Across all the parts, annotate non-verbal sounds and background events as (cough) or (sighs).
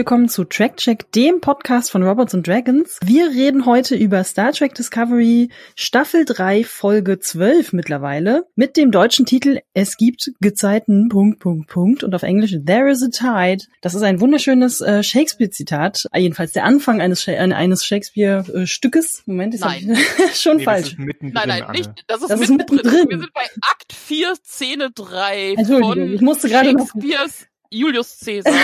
willkommen zu Track Check, dem Podcast von Robots and Dragons. Wir reden heute über Star Trek Discovery Staffel 3 Folge 12 mittlerweile mit dem deutschen Titel Es gibt Gezeiten Punkt Punkt Punkt und auf Englisch There is a Tide. Das ist ein wunderschönes äh, Shakespeare Zitat, jedenfalls der Anfang eines Sha eines Shakespeare äh, Stückes. Moment, ist Nein. (laughs) schon Nee, falsch. Das ist mittendrin, Nein, nein, nicht. Das ist, Das ist mittendrin. mittendrin. Wir sind bei Akt 4, Szene 3 Entschuldigung, von ich musste gerade noch- Shakespeares Julius Caesar. (laughs)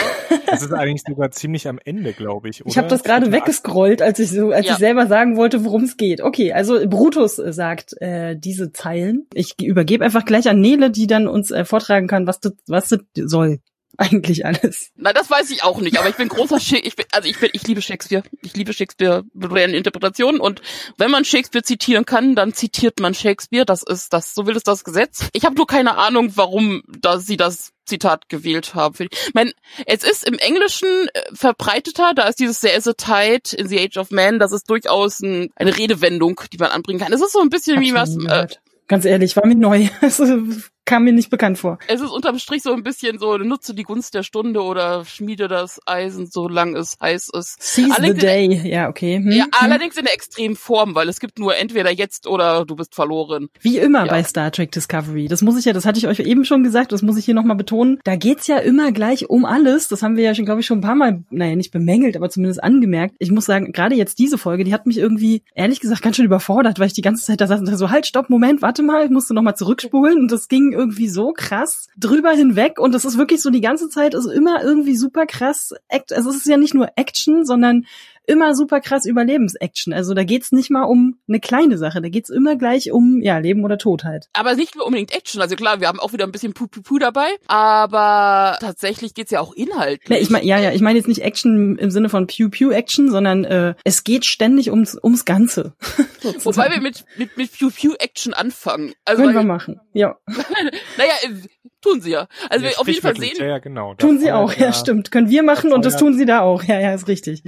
Das ist eigentlich sogar ziemlich am Ende, glaube ich. Oder? Ich habe das gerade weggescrollt, als ich so, als Ja. ich selber sagen wollte, worum es geht. Okay, also Brutus sagt äh, diese Zeilen. Ich übergebe einfach gleich an Nele, die dann uns äh, vortragen kann, was das, was das soll. (laughs) Eigentlich alles. Nein, das weiß ich auch nicht, aber ich bin großer Sha ich bin, also ich bin, ich liebe Shakespeare. Ich liebe Shakespeare Interpretationen und wenn man Shakespeare zitieren kann, dann zitiert man Shakespeare. Das ist das, so will es das Gesetz. Ich habe nur keine Ahnung, warum da sie das Zitat gewählt haben. Ich mein, es ist im Englischen äh, verbreiteter, da ist dieses There is a tide in the age of man, das ist durchaus ein, eine Redewendung, die man anbringen kann. Es ist so ein bisschen Hab wie was, äh. Ganz ehrlich, war mir neu. (laughs) Kam mir nicht bekannt vor. Es ist unterm Strich so ein bisschen so, nutze die Gunst der Stunde oder schmiede das Eisen, solange es heiß ist. Seize the Allerdings- day. Ja, okay. Hm, Ja, hm. allerdings in der extremen Form, weil es gibt nur entweder jetzt oder du bist verloren. Wie immer Ja. bei Star Trek Discovery. Das muss ich ja, das hatte ich euch eben schon gesagt, das muss ich hier nochmal betonen. Da geht's ja immer gleich um alles. Das haben wir ja schon, glaube ich, schon ein paar Mal, naja, nicht bemängelt, aber zumindest angemerkt. Ich muss sagen, gerade jetzt diese Folge, die hat mich irgendwie, ehrlich gesagt, ganz schön überfordert, weil ich die ganze Zeit da saß und so, halt, stopp, Moment, warte mal, ich musste nochmal zurückspulen und das ging irgendwie so krass drüber hinweg. Und das ist wirklich so die ganze Zeit, ist immer irgendwie super krass, also es ist ja nicht nur Action, sondern immer super krass Überlebensaction. Also da geht's nicht mal um eine kleine Sache, da geht's immer gleich um ja Leben oder Tod halt. Aber nicht nur unbedingt Action. Also klar, wir haben auch wieder ein bisschen Puh-Puh-Puh dabei, aber tatsächlich geht's ja auch inhaltlich. Ne, ich mein, ja, ja, ich meine jetzt nicht Action im Sinne von Pew Pew Action, sondern äh, es geht ständig ums ums Ganze. (laughs) Wobei wir mit, mit, mit Pew-Pew-Action anfangen. Also, können wir machen. Ja, (laughs) naja, äh, tun sie ja. Also Ja, wir auf jeden Fall sehen, Ja, ja, genau. Da tun sie auch. Ja, stimmt. Können wir machen und das tun sie da auch. Ja, ja, ist richtig.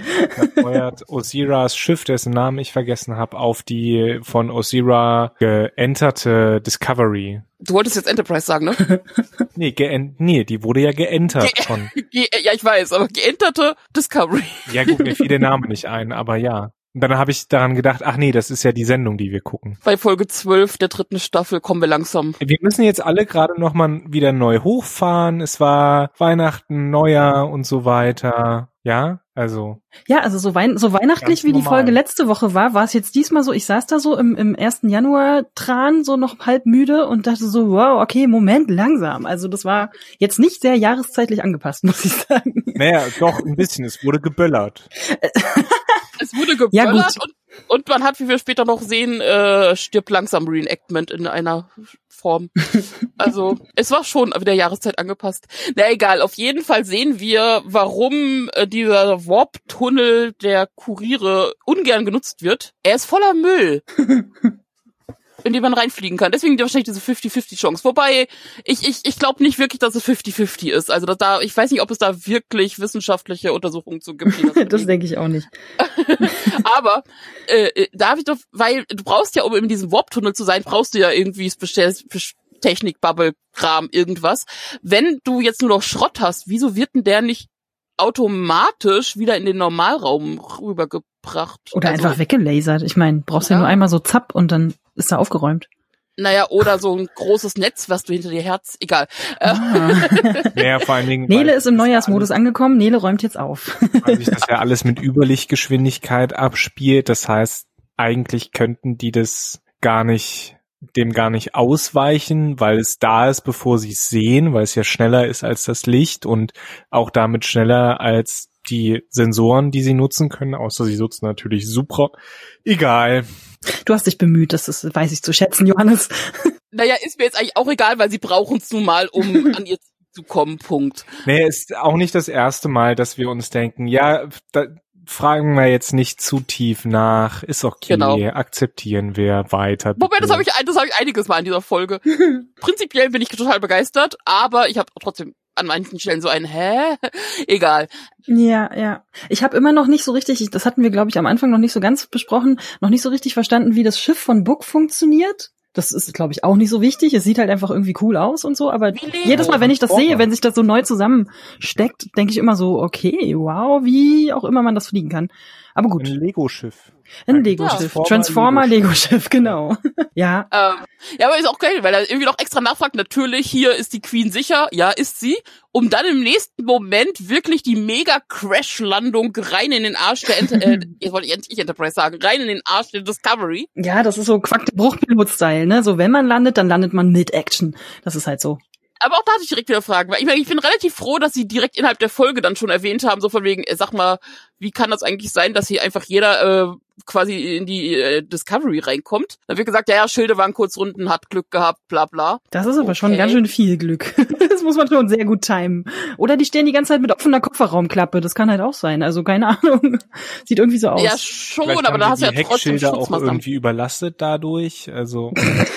Da feuert Osiras Schiff, dessen Namen ich vergessen habe, auf die von Osira geenterte Discovery. du wolltest jetzt Enterprise sagen, ne? (laughs) Nee, geen nee, die wurde ja geentert Ge- von. (laughs) Ge ja, ich weiß, aber geenterte Discovery. Ja gut, mir fiel der (laughs) Name nicht ein, aber ja. Und dann habe ich daran gedacht, ach nee, das ist ja die Sendung, die wir gucken. Bei Folge 12 der dritten Staffel kommen wir langsam. Wir müssen jetzt alle gerade noch mal wieder neu hochfahren. Es war Weihnachten, Neujahr und so weiter. Ja, also Ja, also so, wein so weihnachtlich wie die normal. Folge letzte Woche war, war es jetzt diesmal so, ich saß da so im, im 1. Januar dran, so noch halb müde und dachte so, wow, okay, Moment, langsam. Also das war jetzt nicht sehr jahreszeitlich angepasst, (laughs) muss ich sagen. naja, doch ein bisschen. Es wurde geböllert. (laughs) Es wurde geböllert Ja, gut. und, und man hat, wie wir später noch sehen, äh, stirbt langsam Reenactment in einer Form. (laughs) Also es war schon wieder Jahreszeit angepasst. Na egal, auf jeden Fall sehen wir, warum äh, dieser Warp-Tunnel der Kuriere ungern genutzt wird. Er ist voller Müll. (laughs) in den man reinfliegen kann. Deswegen wahrscheinlich diese 50-50 Chance. Wobei, ich, ich, ich glaube nicht wirklich, dass es 50-50 ist. Also dass da, ich weiß nicht, ob es da wirklich wissenschaftliche Untersuchungen zu gibt. die das (laughs) Das denke ich auch nicht. (laughs) Aber äh, darf ich doch, weil du brauchst ja, um in diesem Warp-Tunnel zu sein, brauchst du ja irgendwie Speziell Technik, Bubble, Kram, irgendwas. Wenn du jetzt nur noch Schrott hast, wieso wird denn der nicht automatisch wieder in den Normalraum rübergebracht? Oder Also, einfach weggelasert. Ich meine, brauchst ja. Ja. nur einmal so zapp und dann ist er aufgeräumt. Naja, oder so ein großes Netz, was du hinter dir Herz, egal. Ah. (laughs) Naja, vor allen Dingen. Nele ist im Neujahrsmodus angekommen. Nele räumt jetzt auf. (laughs) Weil sich das ja alles mit Überlichtgeschwindigkeit abspielt. Das heißt, eigentlich könnten die das gar nicht dem gar nicht ausweichen, weil es da ist, bevor sie es sehen, weil es ja schneller ist als das Licht und auch damit schneller als die Sensoren, die sie nutzen können, außer sie nutzen natürlich Supra. Egal. Du hast dich bemüht, das ist, weiß ich zu schätzen, Johannes. (laughs) naja, ist mir jetzt eigentlich auch egal, weil sie brauchen es nun mal, um (laughs) an ihr zu kommen, Punkt. Nee, ist auch nicht das erste Mal, dass wir uns denken, ja, da fragen wir jetzt nicht zu tief nach, ist okay, Genau. akzeptieren wir weiter. Wobei, das bitte. habe ich, das habe ich einiges Mal in dieser Folge. (laughs) Prinzipiell bin ich total begeistert, aber ich habe trotzdem an manchen Stellen so ein Hä? (laughs) Egal. Ja, ja. Ich habe immer noch nicht so richtig, ich- das hatten wir, glaube ich, am Anfang noch nicht so ganz besprochen, noch nicht so richtig verstanden, wie das Schiff von Book funktioniert. Das ist, glaube ich, auch nicht so wichtig. Es sieht halt einfach irgendwie cool aus und so. Aber jedes Mal, wenn ich das sehe, wenn sich das so neu zusammensteckt, denke ich immer so, okay, wow, wie auch immer man das fliegen kann. Aber Ein gut, Lego-Schiff. ein Ein Lego-Schiff. Transformer- Transformer Lego-Schiff, (laughs) genau. ja, Ähm, ja, aber ist auch geil, weil er irgendwie noch extra nachfragt, natürlich, hier ist die Queen sicher, ja, ist sie, um dann im nächsten Moment wirklich die Mega-Crash-Landung rein in den Arsch der, Enter äh, (laughs) jetzt wollte ich nicht Enterprise sagen, rein in den Arsch der Discovery. ja, das ist so Quack der Bruchpilot-Style, ne? So, wenn man landet, dann landet man mit Action. Das ist halt so. Aber auch da hatte ich direkt wieder Fragen, weil ich, meine, ich bin relativ froh, dass sie direkt innerhalb der Folge dann schon erwähnt haben, so von wegen, äh, sag mal, wie kann das eigentlich sein, dass hier einfach jeder äh, quasi in die äh, Discovery reinkommt? Da wird gesagt, ja, ja, Schilde waren kurz runden, hat Glück gehabt, bla bla. Das ist aber schon Okay. ganz schön viel Glück. (laughs) das muss man schon sehr gut timen. Oder die stehen die ganze Zeit mit offener Kofferraumklappe. Das kann halt auch sein. Also keine (laughs) Ahnung. Sieht irgendwie so aus. Ja, schon, Vielleicht aber da hast du die ja trotzdem Heckschilder auch irgendwie überlastet dadurch. Also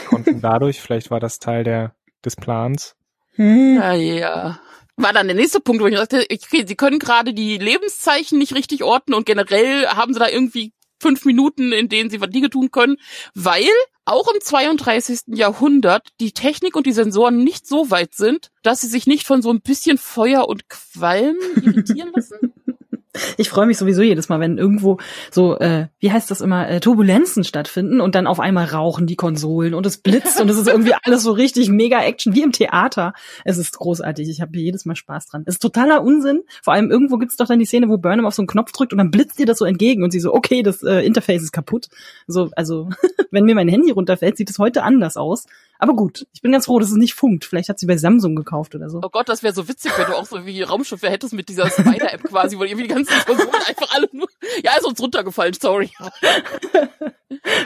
konnten (laughs) dadurch, vielleicht war das Teil der des Plans. Hm. Ja, ja. War dann der nächste Punkt, wo ich dachte, okay, sie können gerade die Lebenszeichen nicht richtig orten und generell haben sie da irgendwie fünf Minuten, in denen sie Dinge tun können, weil auch im 32. Jahrhundert die Technik und die Sensoren nicht so weit sind, dass sie sich nicht von so ein bisschen Feuer und Qualm (laughs) irritieren lassen. Ich freue mich sowieso jedes Mal, wenn irgendwo so, äh, wie heißt das immer, äh, Turbulenzen stattfinden und dann auf einmal rauchen die Konsolen und es blitzt und es ist irgendwie (laughs) alles so richtig mega Action, wie im Theater. Es ist großartig. Ich habe jedes Mal Spaß dran. Es ist totaler Unsinn. Vor allem irgendwo gibt's doch dann die Szene, wo Burnham auf so einen Knopf drückt und dann blitzt ihr das so entgegen und sie so, okay, das äh, Interface ist kaputt. So, also, (laughs) wenn mir mein Handy runterfällt, sieht es heute anders aus. Aber gut, ich bin ganz froh, dass es nicht funkt. Vielleicht hat sie bei Samsung gekauft oder so. Oh Gott, das wäre so witzig, wenn du auch so wie Raumschiffe hättest mit dieser Spider-App quasi, wo irgendwie die ganzen Personen einfach alle nur, ja, ist uns runtergefallen, sorry.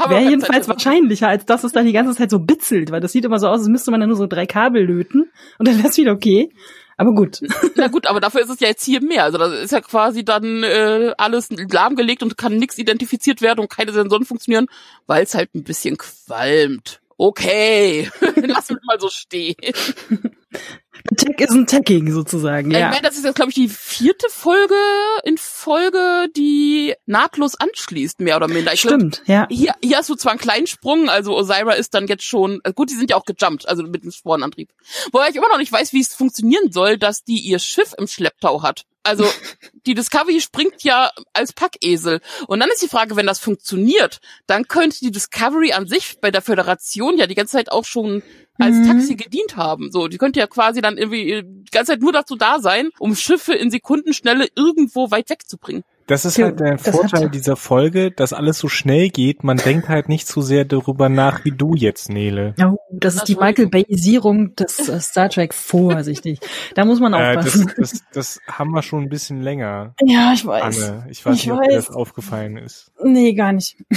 Wäre jedenfalls wahrscheinlicher, als dass es dann die ganze Zeit so bitzelt, weil das sieht immer so aus, als müsste man dann nur so drei Kabel löten und dann wäre es wieder okay. Aber gut. Na gut, aber dafür ist es ja jetzt hier mehr. Also da ist ja quasi dann äh, alles lahmgelegt und kann nichts identifiziert werden und keine Sensoren funktionieren, weil es halt ein bisschen qualmt. Okay, (laughs) lass mich mal so stehen. (laughs) Tech isn't teching sozusagen, Ich ja. meine, das ist jetzt, glaube ich, die vierte Folge in Folge, die nahtlos anschließt, mehr oder minder. Ich glaub, Stimmt, ja. hier, hier hast du zwar einen kleinen Sprung, also Osira ist dann jetzt schon, äh, gut, die sind ja auch gejumpt, also mit dem Sporenantrieb. Wobei ich immer noch nicht weiß, wie es funktionieren soll, dass die ihr Schiff im Schlepptau hat. Also (laughs) die Discovery springt ja als Packesel. Und dann ist die Frage, wenn das funktioniert, dann könnte die Discovery an sich bei der Föderation ja die ganze Zeit auch schon als Mhm. Taxi gedient haben. So, die könnte ja quasi dann irgendwie äh, die ganze Zeit nur dazu da sein, um Schiffe in Sekundenschnelle irgendwo weit wegzubringen. Das ist Ja, halt der das Vorteil dieser Folge, dass alles so schnell geht. Man denkt halt nicht so sehr darüber nach, wie du jetzt, Nele. Oh, das ist die Michael Bayisierung des äh, Star Trek vorsichtig. Da muss man Äh, das, aufpassen. das, das haben wir schon ein bisschen länger, ja, ich weiß. Anne. Ich weiß Ich nicht, ob dir weiß. das aufgefallen ist. Nee, gar nicht. (laughs)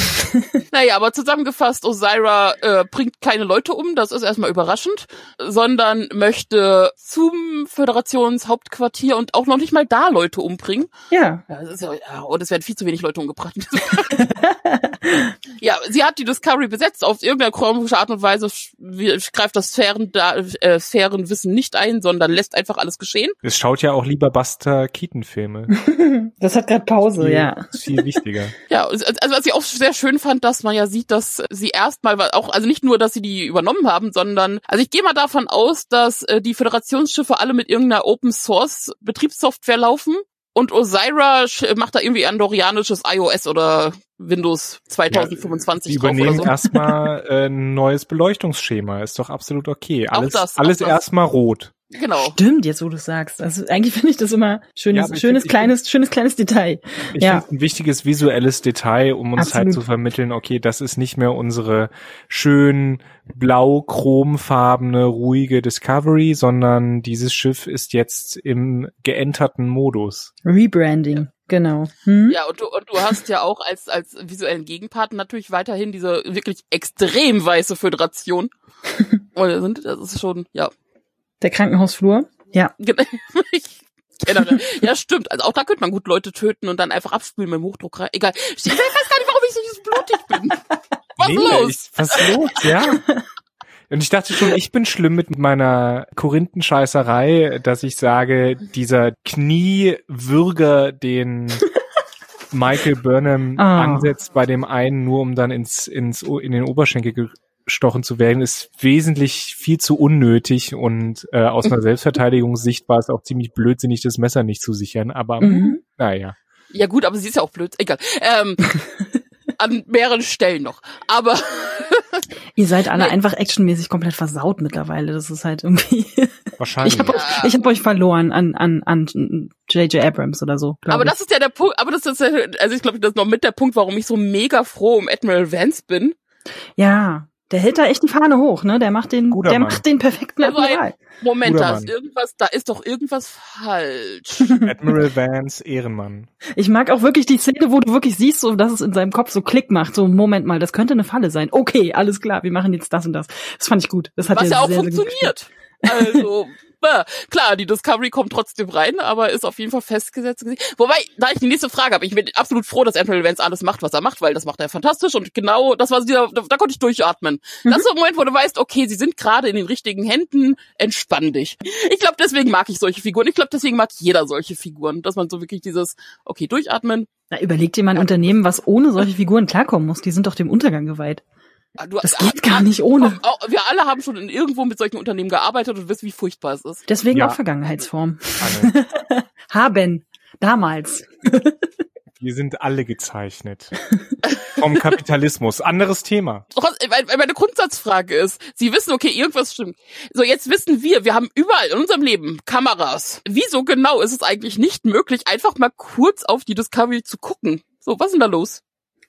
Naja, aber zusammengefasst, Osira äh, bringt keine Leute um, das ist erstmal überraschend, sondern möchte zum Föderationshauptquartier und auch noch nicht mal da Leute umbringen. Ja. Ja, das ist ja, und es werden viel zu wenig Leute umgebracht. (laughs) ja, sie hat die Discovery besetzt auf irgendeine komische Art und Weise, greift das Sphären, äh, Sphärenwissen nicht ein, sondern lässt einfach alles geschehen. Es schaut ja auch lieber Buster Keaton-Filme. (laughs) Das hat gerade Pause, Viel- ja. Ist viel wichtiger. (laughs) Ja, also was ich auch sehr schön fand, dass man ja sieht, dass sie erstmal auch, also nicht nur, dass sie die übernommen haben, sondern, also ich gehe mal davon aus, dass äh, die Föderationsschiffe alle mit irgendeiner Open Source Betriebssoftware laufen und Osira macht da irgendwie andorianisches iOS oder Windows 2025 Die drauf oder übernehmen so. erstmal äh, ein (laughs) neues Beleuchtungsschema. Ist doch absolut okay. Auch Alles, das, auch alles das. erstmal rot. Genau. Stimmt, jetzt wo du sagst. Also eigentlich finde ich das immer schönes, Ja, schönes find- kleines, schönes kleines Detail. Ich Ja. finde ein wichtiges visuelles Detail, um uns halt Absolut. zu vermitteln, okay, das ist nicht mehr unsere schön blau-chromfarbene, ruhige Discovery, sondern dieses Schiff ist jetzt im geenterten Modus. Rebranding, genau. Hm? Ja, und du, und du hast ja auch als, als visuellen Gegenpart natürlich weiterhin diese wirklich extrem weiße Föderation. (laughs) Und sind- das ist schon, ja, Der Krankenhausflur. Ja. Genau. (laughs) Ich kenne das. Ja, stimmt. Also auch da könnte man gut Leute töten und dann einfach abspülen mit dem Hochdruck rein. Egal. Ich weiß gar nicht, warum ich so blutig bin. Was Nee, los? Ich, was ist los? Ja. Und ich dachte schon, ich bin schlimm mit meiner Korinthenscheißerei, dass ich sage, dieser Kniewürger, den Michael Burnham Ah. ansetzt bei dem einen, nur um dann ins, ins, in den Oberschenkel abgestochen zu werden, ist wesentlich viel zu unnötig und äh, aus einer Selbstverteidigungssicht war es auch ziemlich blödsinnig, das Messer nicht zu sichern. Aber Mhm. naja. Ja gut, aber sie ist ja auch blöd. Egal. Ähm, (laughs) an mehreren Stellen noch. Aber (laughs) Ihr seid alle Nee. einfach actionmäßig komplett versaut mittlerweile. Das ist halt irgendwie. (laughs) Wahrscheinlich. ich habe euch, ich hab euch verloren an an an J.J. Abrams oder so. aber ich. das ist ja der Punkt, aber das ist ja, also ich glaube, das ist noch mit der Punkt, warum ich so mega froh um Admiral Vance bin. ja, der hält da echt die Fahne hoch, ne? Der macht den, Guter der Mann. macht den perfekten Also Admiral. Moment, Guter da Mann. ist irgendwas, da ist doch irgendwas falsch. (laughs) Admiral Vance, Ehrenmann. Ich mag auch wirklich die Szene, wo du wirklich siehst, so dass es in seinem Kopf so Klick macht. So Moment mal, das könnte eine Falle sein. Okay, alles klar, wir machen jetzt das und das. Das fand ich gut. Das hat Was ja auch sehr, sehr gut funktioniert. Also, äh, (laughs) klar, die Discovery kommt trotzdem rein, aber ist auf jeden Fall festgesetzt. Wobei, da ich die nächste Frage habe, ich bin absolut froh, dass Admiral Vance alles macht, was er macht, weil das macht er fantastisch und genau, das war dieser, da, da konnte ich durchatmen. Mhm. Das ist so ein Moment, wo du weißt, okay, sie sind gerade in den richtigen Händen, entspann dich. Ich glaube, deswegen mag ich solche Figuren. Ich glaube, deswegen mag jeder solche Figuren, dass man so wirklich dieses, okay, durchatmen. Na, überleg dir mal ein Unternehmen, was ohne solche Figuren klarkommen muss. Die sind doch dem Untergang geweiht. Ah, Du, Das geht gar nicht ohne. Wir alle haben schon in irgendwo mit solchen Unternehmen gearbeitet und wissen, wie furchtbar es ist. Deswegen Ja. auch Vergangenheitsform. (laughs) Haben. Damals. (laughs) wir sind alle gezeichnet. Vom Kapitalismus. Anderes Thema. Weil Meine Grundsatzfrage ist, Sie wissen, okay, irgendwas stimmt. So, jetzt wissen wir, wir haben überall in unserem Leben Kameras. Wieso genau ist es eigentlich nicht möglich, einfach mal kurz auf die Discovery zu gucken? So, was ist denn da los?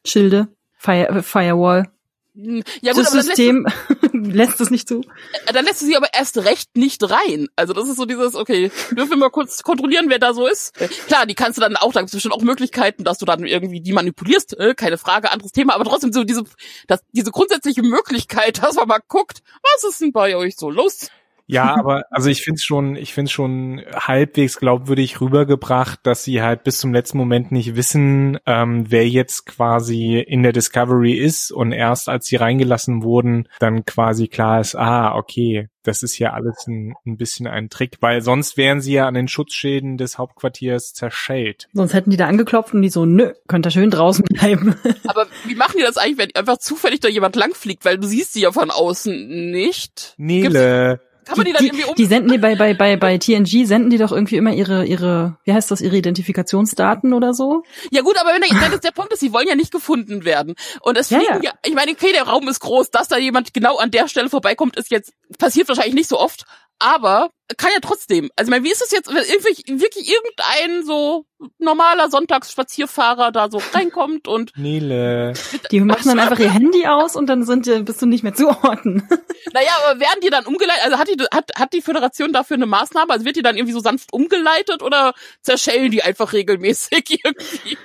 Schilde. Fire, äh, Firewall. Hm, Ja gut, das System (laughs) lässt es nicht zu. du- dann lässt du sie aber erst recht nicht rein. Also das ist so dieses, okay, dürfen wir mal kurz kontrollieren, wer da so ist? Äh, Klar, die kannst du dann auch, da gibt es bestimmt auch Möglichkeiten, dass du dann irgendwie die manipulierst, äh, keine Frage, anderes Thema, aber trotzdem so diese, das, diese grundsätzliche Möglichkeit, (laughs) dass man mal guckt, was ist denn bei euch so los? Ja, aber also ich finde es schon, ich finde schon halbwegs glaubwürdig rübergebracht, dass sie halt bis zum letzten Moment nicht wissen, ähm, wer jetzt quasi in der Discovery ist und erst als sie reingelassen wurden, dann quasi klar ist, ah, okay, das ist ja alles ein, ein bisschen ein Trick, weil sonst wären sie ja an den Schutzschäden des Hauptquartiers zerschellt. Sonst hätten die da angeklopft und die so, nö, könnt ihr schön draußen bleiben. (laughs) Aber wie machen die das eigentlich, wenn einfach zufällig da jemand langfliegt, weil du siehst sie ja von außen nicht? Nele, Kann man die, dann irgendwie um... die senden die bei, bei, bei, bei TNG senden die doch irgendwie immer ihre, ihre, wie heißt das, ihre Identifikationsdaten oder so? ja gut, aber wenn, der, wenn das der Punkt ist, sie wollen ja nicht gefunden werden. Und es Ja, fliegen ja, ich meine, okay, der Raum ist groß, dass da jemand genau an der Stelle vorbeikommt, ist jetzt, passiert wahrscheinlich nicht so oft, aber kann ja trotzdem. Also ich meine, wie ist es jetzt, wenn wirklich, wirklich irgendein so normaler Sonntagsspazierfahrer da so (laughs) reinkommt und Nele. Die machen dann einfach ihr Handy aus und dann sind die, bist du nicht mehr zu orten. (laughs) Naja, aber werden die dann umgeleitet? Also hat die, hat, hat die Föderation dafür eine Maßnahme? Also wird die dann irgendwie so sanft umgeleitet oder zerschellen die einfach regelmäßig (laughs) irgendwie?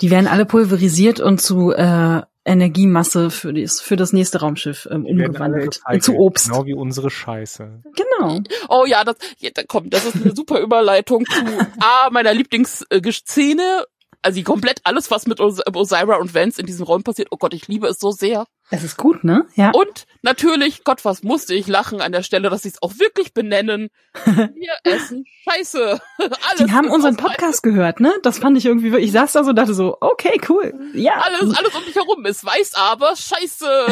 Die werden alle pulverisiert und zu äh, Energiemasse für, dies, für das nächste Raumschiff ähm, umgewandelt. Zu Obst. Genau wie unsere Scheiße. Genau. Oh ja, das, ja, da kommt, das ist eine super Überleitung zu (laughs) A, meiner Lieblingsszene. Also die komplett alles, was mit Os Osira und Vance in diesem Raum passiert. Oh Gott, ich liebe es so sehr. Es ist gut, ne? Ja. Und natürlich, Gott, was musste ich lachen an der Stelle, dass sie es auch wirklich benennen. (laughs) Wir essen Scheiße. (laughs) Alles Die haben unseren Podcast gehört, ne? Das fand ich irgendwie, ich saß da so und dachte so, okay, cool. Ja. Alles, alles um dich herum ist weiß, aber Scheiße.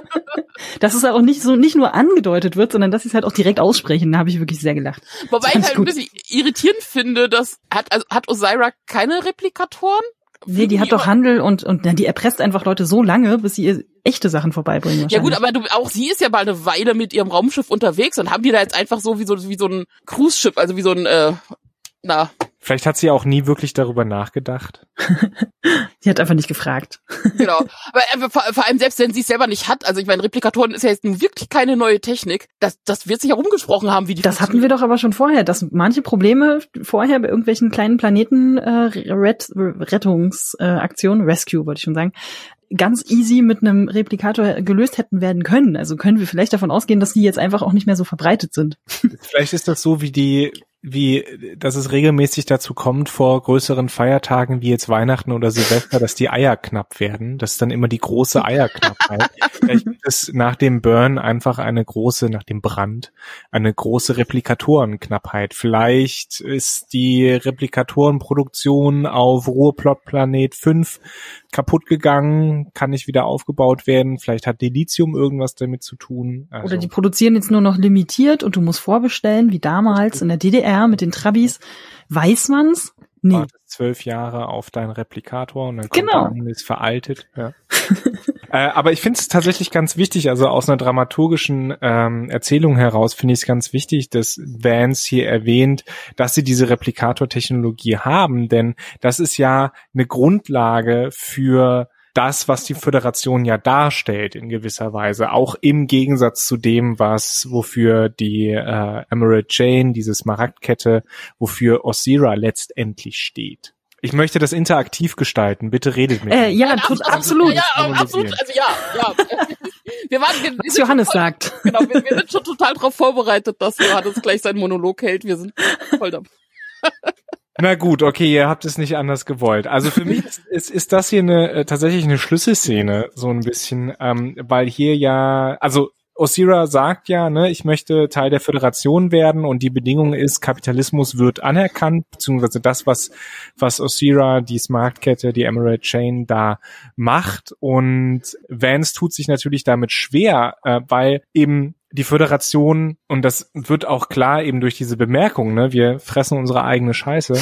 (laughs) Dass es auch nicht so, nicht nur angedeutet wird, sondern dass sie es halt auch direkt aussprechen. Da habe ich wirklich sehr gelacht. Wobei ich halt ein gut. bisschen irritierend finde, dass hat also hat Osira keine Replikatoren? Nee, die hat doch Handel und, und na, die erpresst einfach Leute so lange, bis sie ihr echte Sachen vorbeibringen. Ja gut, aber du, auch sie ist ja bald eine Weile mit ihrem Raumschiff unterwegs und haben die da jetzt einfach so wie so wie so ein Cruise-Schiff, also wie so ein äh, na Vielleicht hat sie auch nie wirklich darüber nachgedacht. (laughs) Sie hat einfach nicht gefragt. (laughs) genau. Aber äh, vor, vor allem selbst wenn sie es selber nicht hat, also ich meine Replikatoren ist ja jetzt nun wirklich keine neue Technik. Das das wird sich herumgesprochen haben, wie die Das hatten wir doch aber schon vorher, dass manche Probleme vorher bei irgendwelchen kleinen Planeten äh, Ret Rettungsaktionen, äh, Rescue wollte ich schon sagen, ganz easy mit einem Replikator gelöst hätten werden können. Also können wir vielleicht davon ausgehen, dass die jetzt einfach auch nicht mehr so verbreitet sind. Vielleicht ist das so wie die wie, dass es regelmäßig dazu kommt vor größeren Feiertagen wie jetzt Weihnachten oder Silvester, dass die Eier knapp werden. Das ist dann immer die große Eierknappheit. Vielleicht gibt es nach dem Burn einfach eine große, nach dem Brand, eine große Replikatorenknappheit. Vielleicht ist die Replikatorenproduktion auf Ruheplot Planet 5 kaputt gegangen, kann nicht wieder aufgebaut werden. Vielleicht hat Dilithium irgendwas damit zu tun. Also Oder die produzieren jetzt nur noch limitiert und du musst vorbestellen, wie damals in der DDR mit den Trabis. Weiß man's? Nee. Wartest zwölf Jahre auf deinen Replikator und dann kommt genau. er ist veraltet. Ja. (laughs) äh, aber ich finde es tatsächlich ganz wichtig, also aus einer dramaturgischen ähm, Erzählung heraus finde ich es ganz wichtig, dass Vance hier erwähnt, dass sie diese Replikator-Technologie haben, denn das ist ja eine Grundlage für das, was die Föderation ja darstellt in gewisser Weise, auch im Gegensatz zu dem, was wofür die äh, Emerald Chain, diese Smaragdkette, wofür Osira letztendlich steht. Ich möchte das interaktiv gestalten. Bitte redet mit äh, mir. Ja, tut, absolut. Ja, absolut. Also ja, ja. (laughs) Wir waren, wir, was Johannes voll, sagt. Genau, wir, wir sind schon total darauf vorbereitet, dass Johannes gleich seinen Monolog hält. Wir sind voll da. Na gut, okay, ihr habt es nicht anders gewollt. Also für mich ist, ist das hier eine äh, tatsächlich eine Schlüsselszene, so ein bisschen, ähm, weil hier ja, also Osira sagt ja, ne, ich möchte Teil der Föderation werden und die Bedingung ist, Kapitalismus wird anerkannt, beziehungsweise das, was, was Osira, die Smartkette, die Emerald Chain da macht. Und Vance tut sich natürlich damit schwer, äh, weil eben die Föderation, und das wird auch klar eben durch diese Bemerkung, ne, wir fressen unsere eigene Scheiße,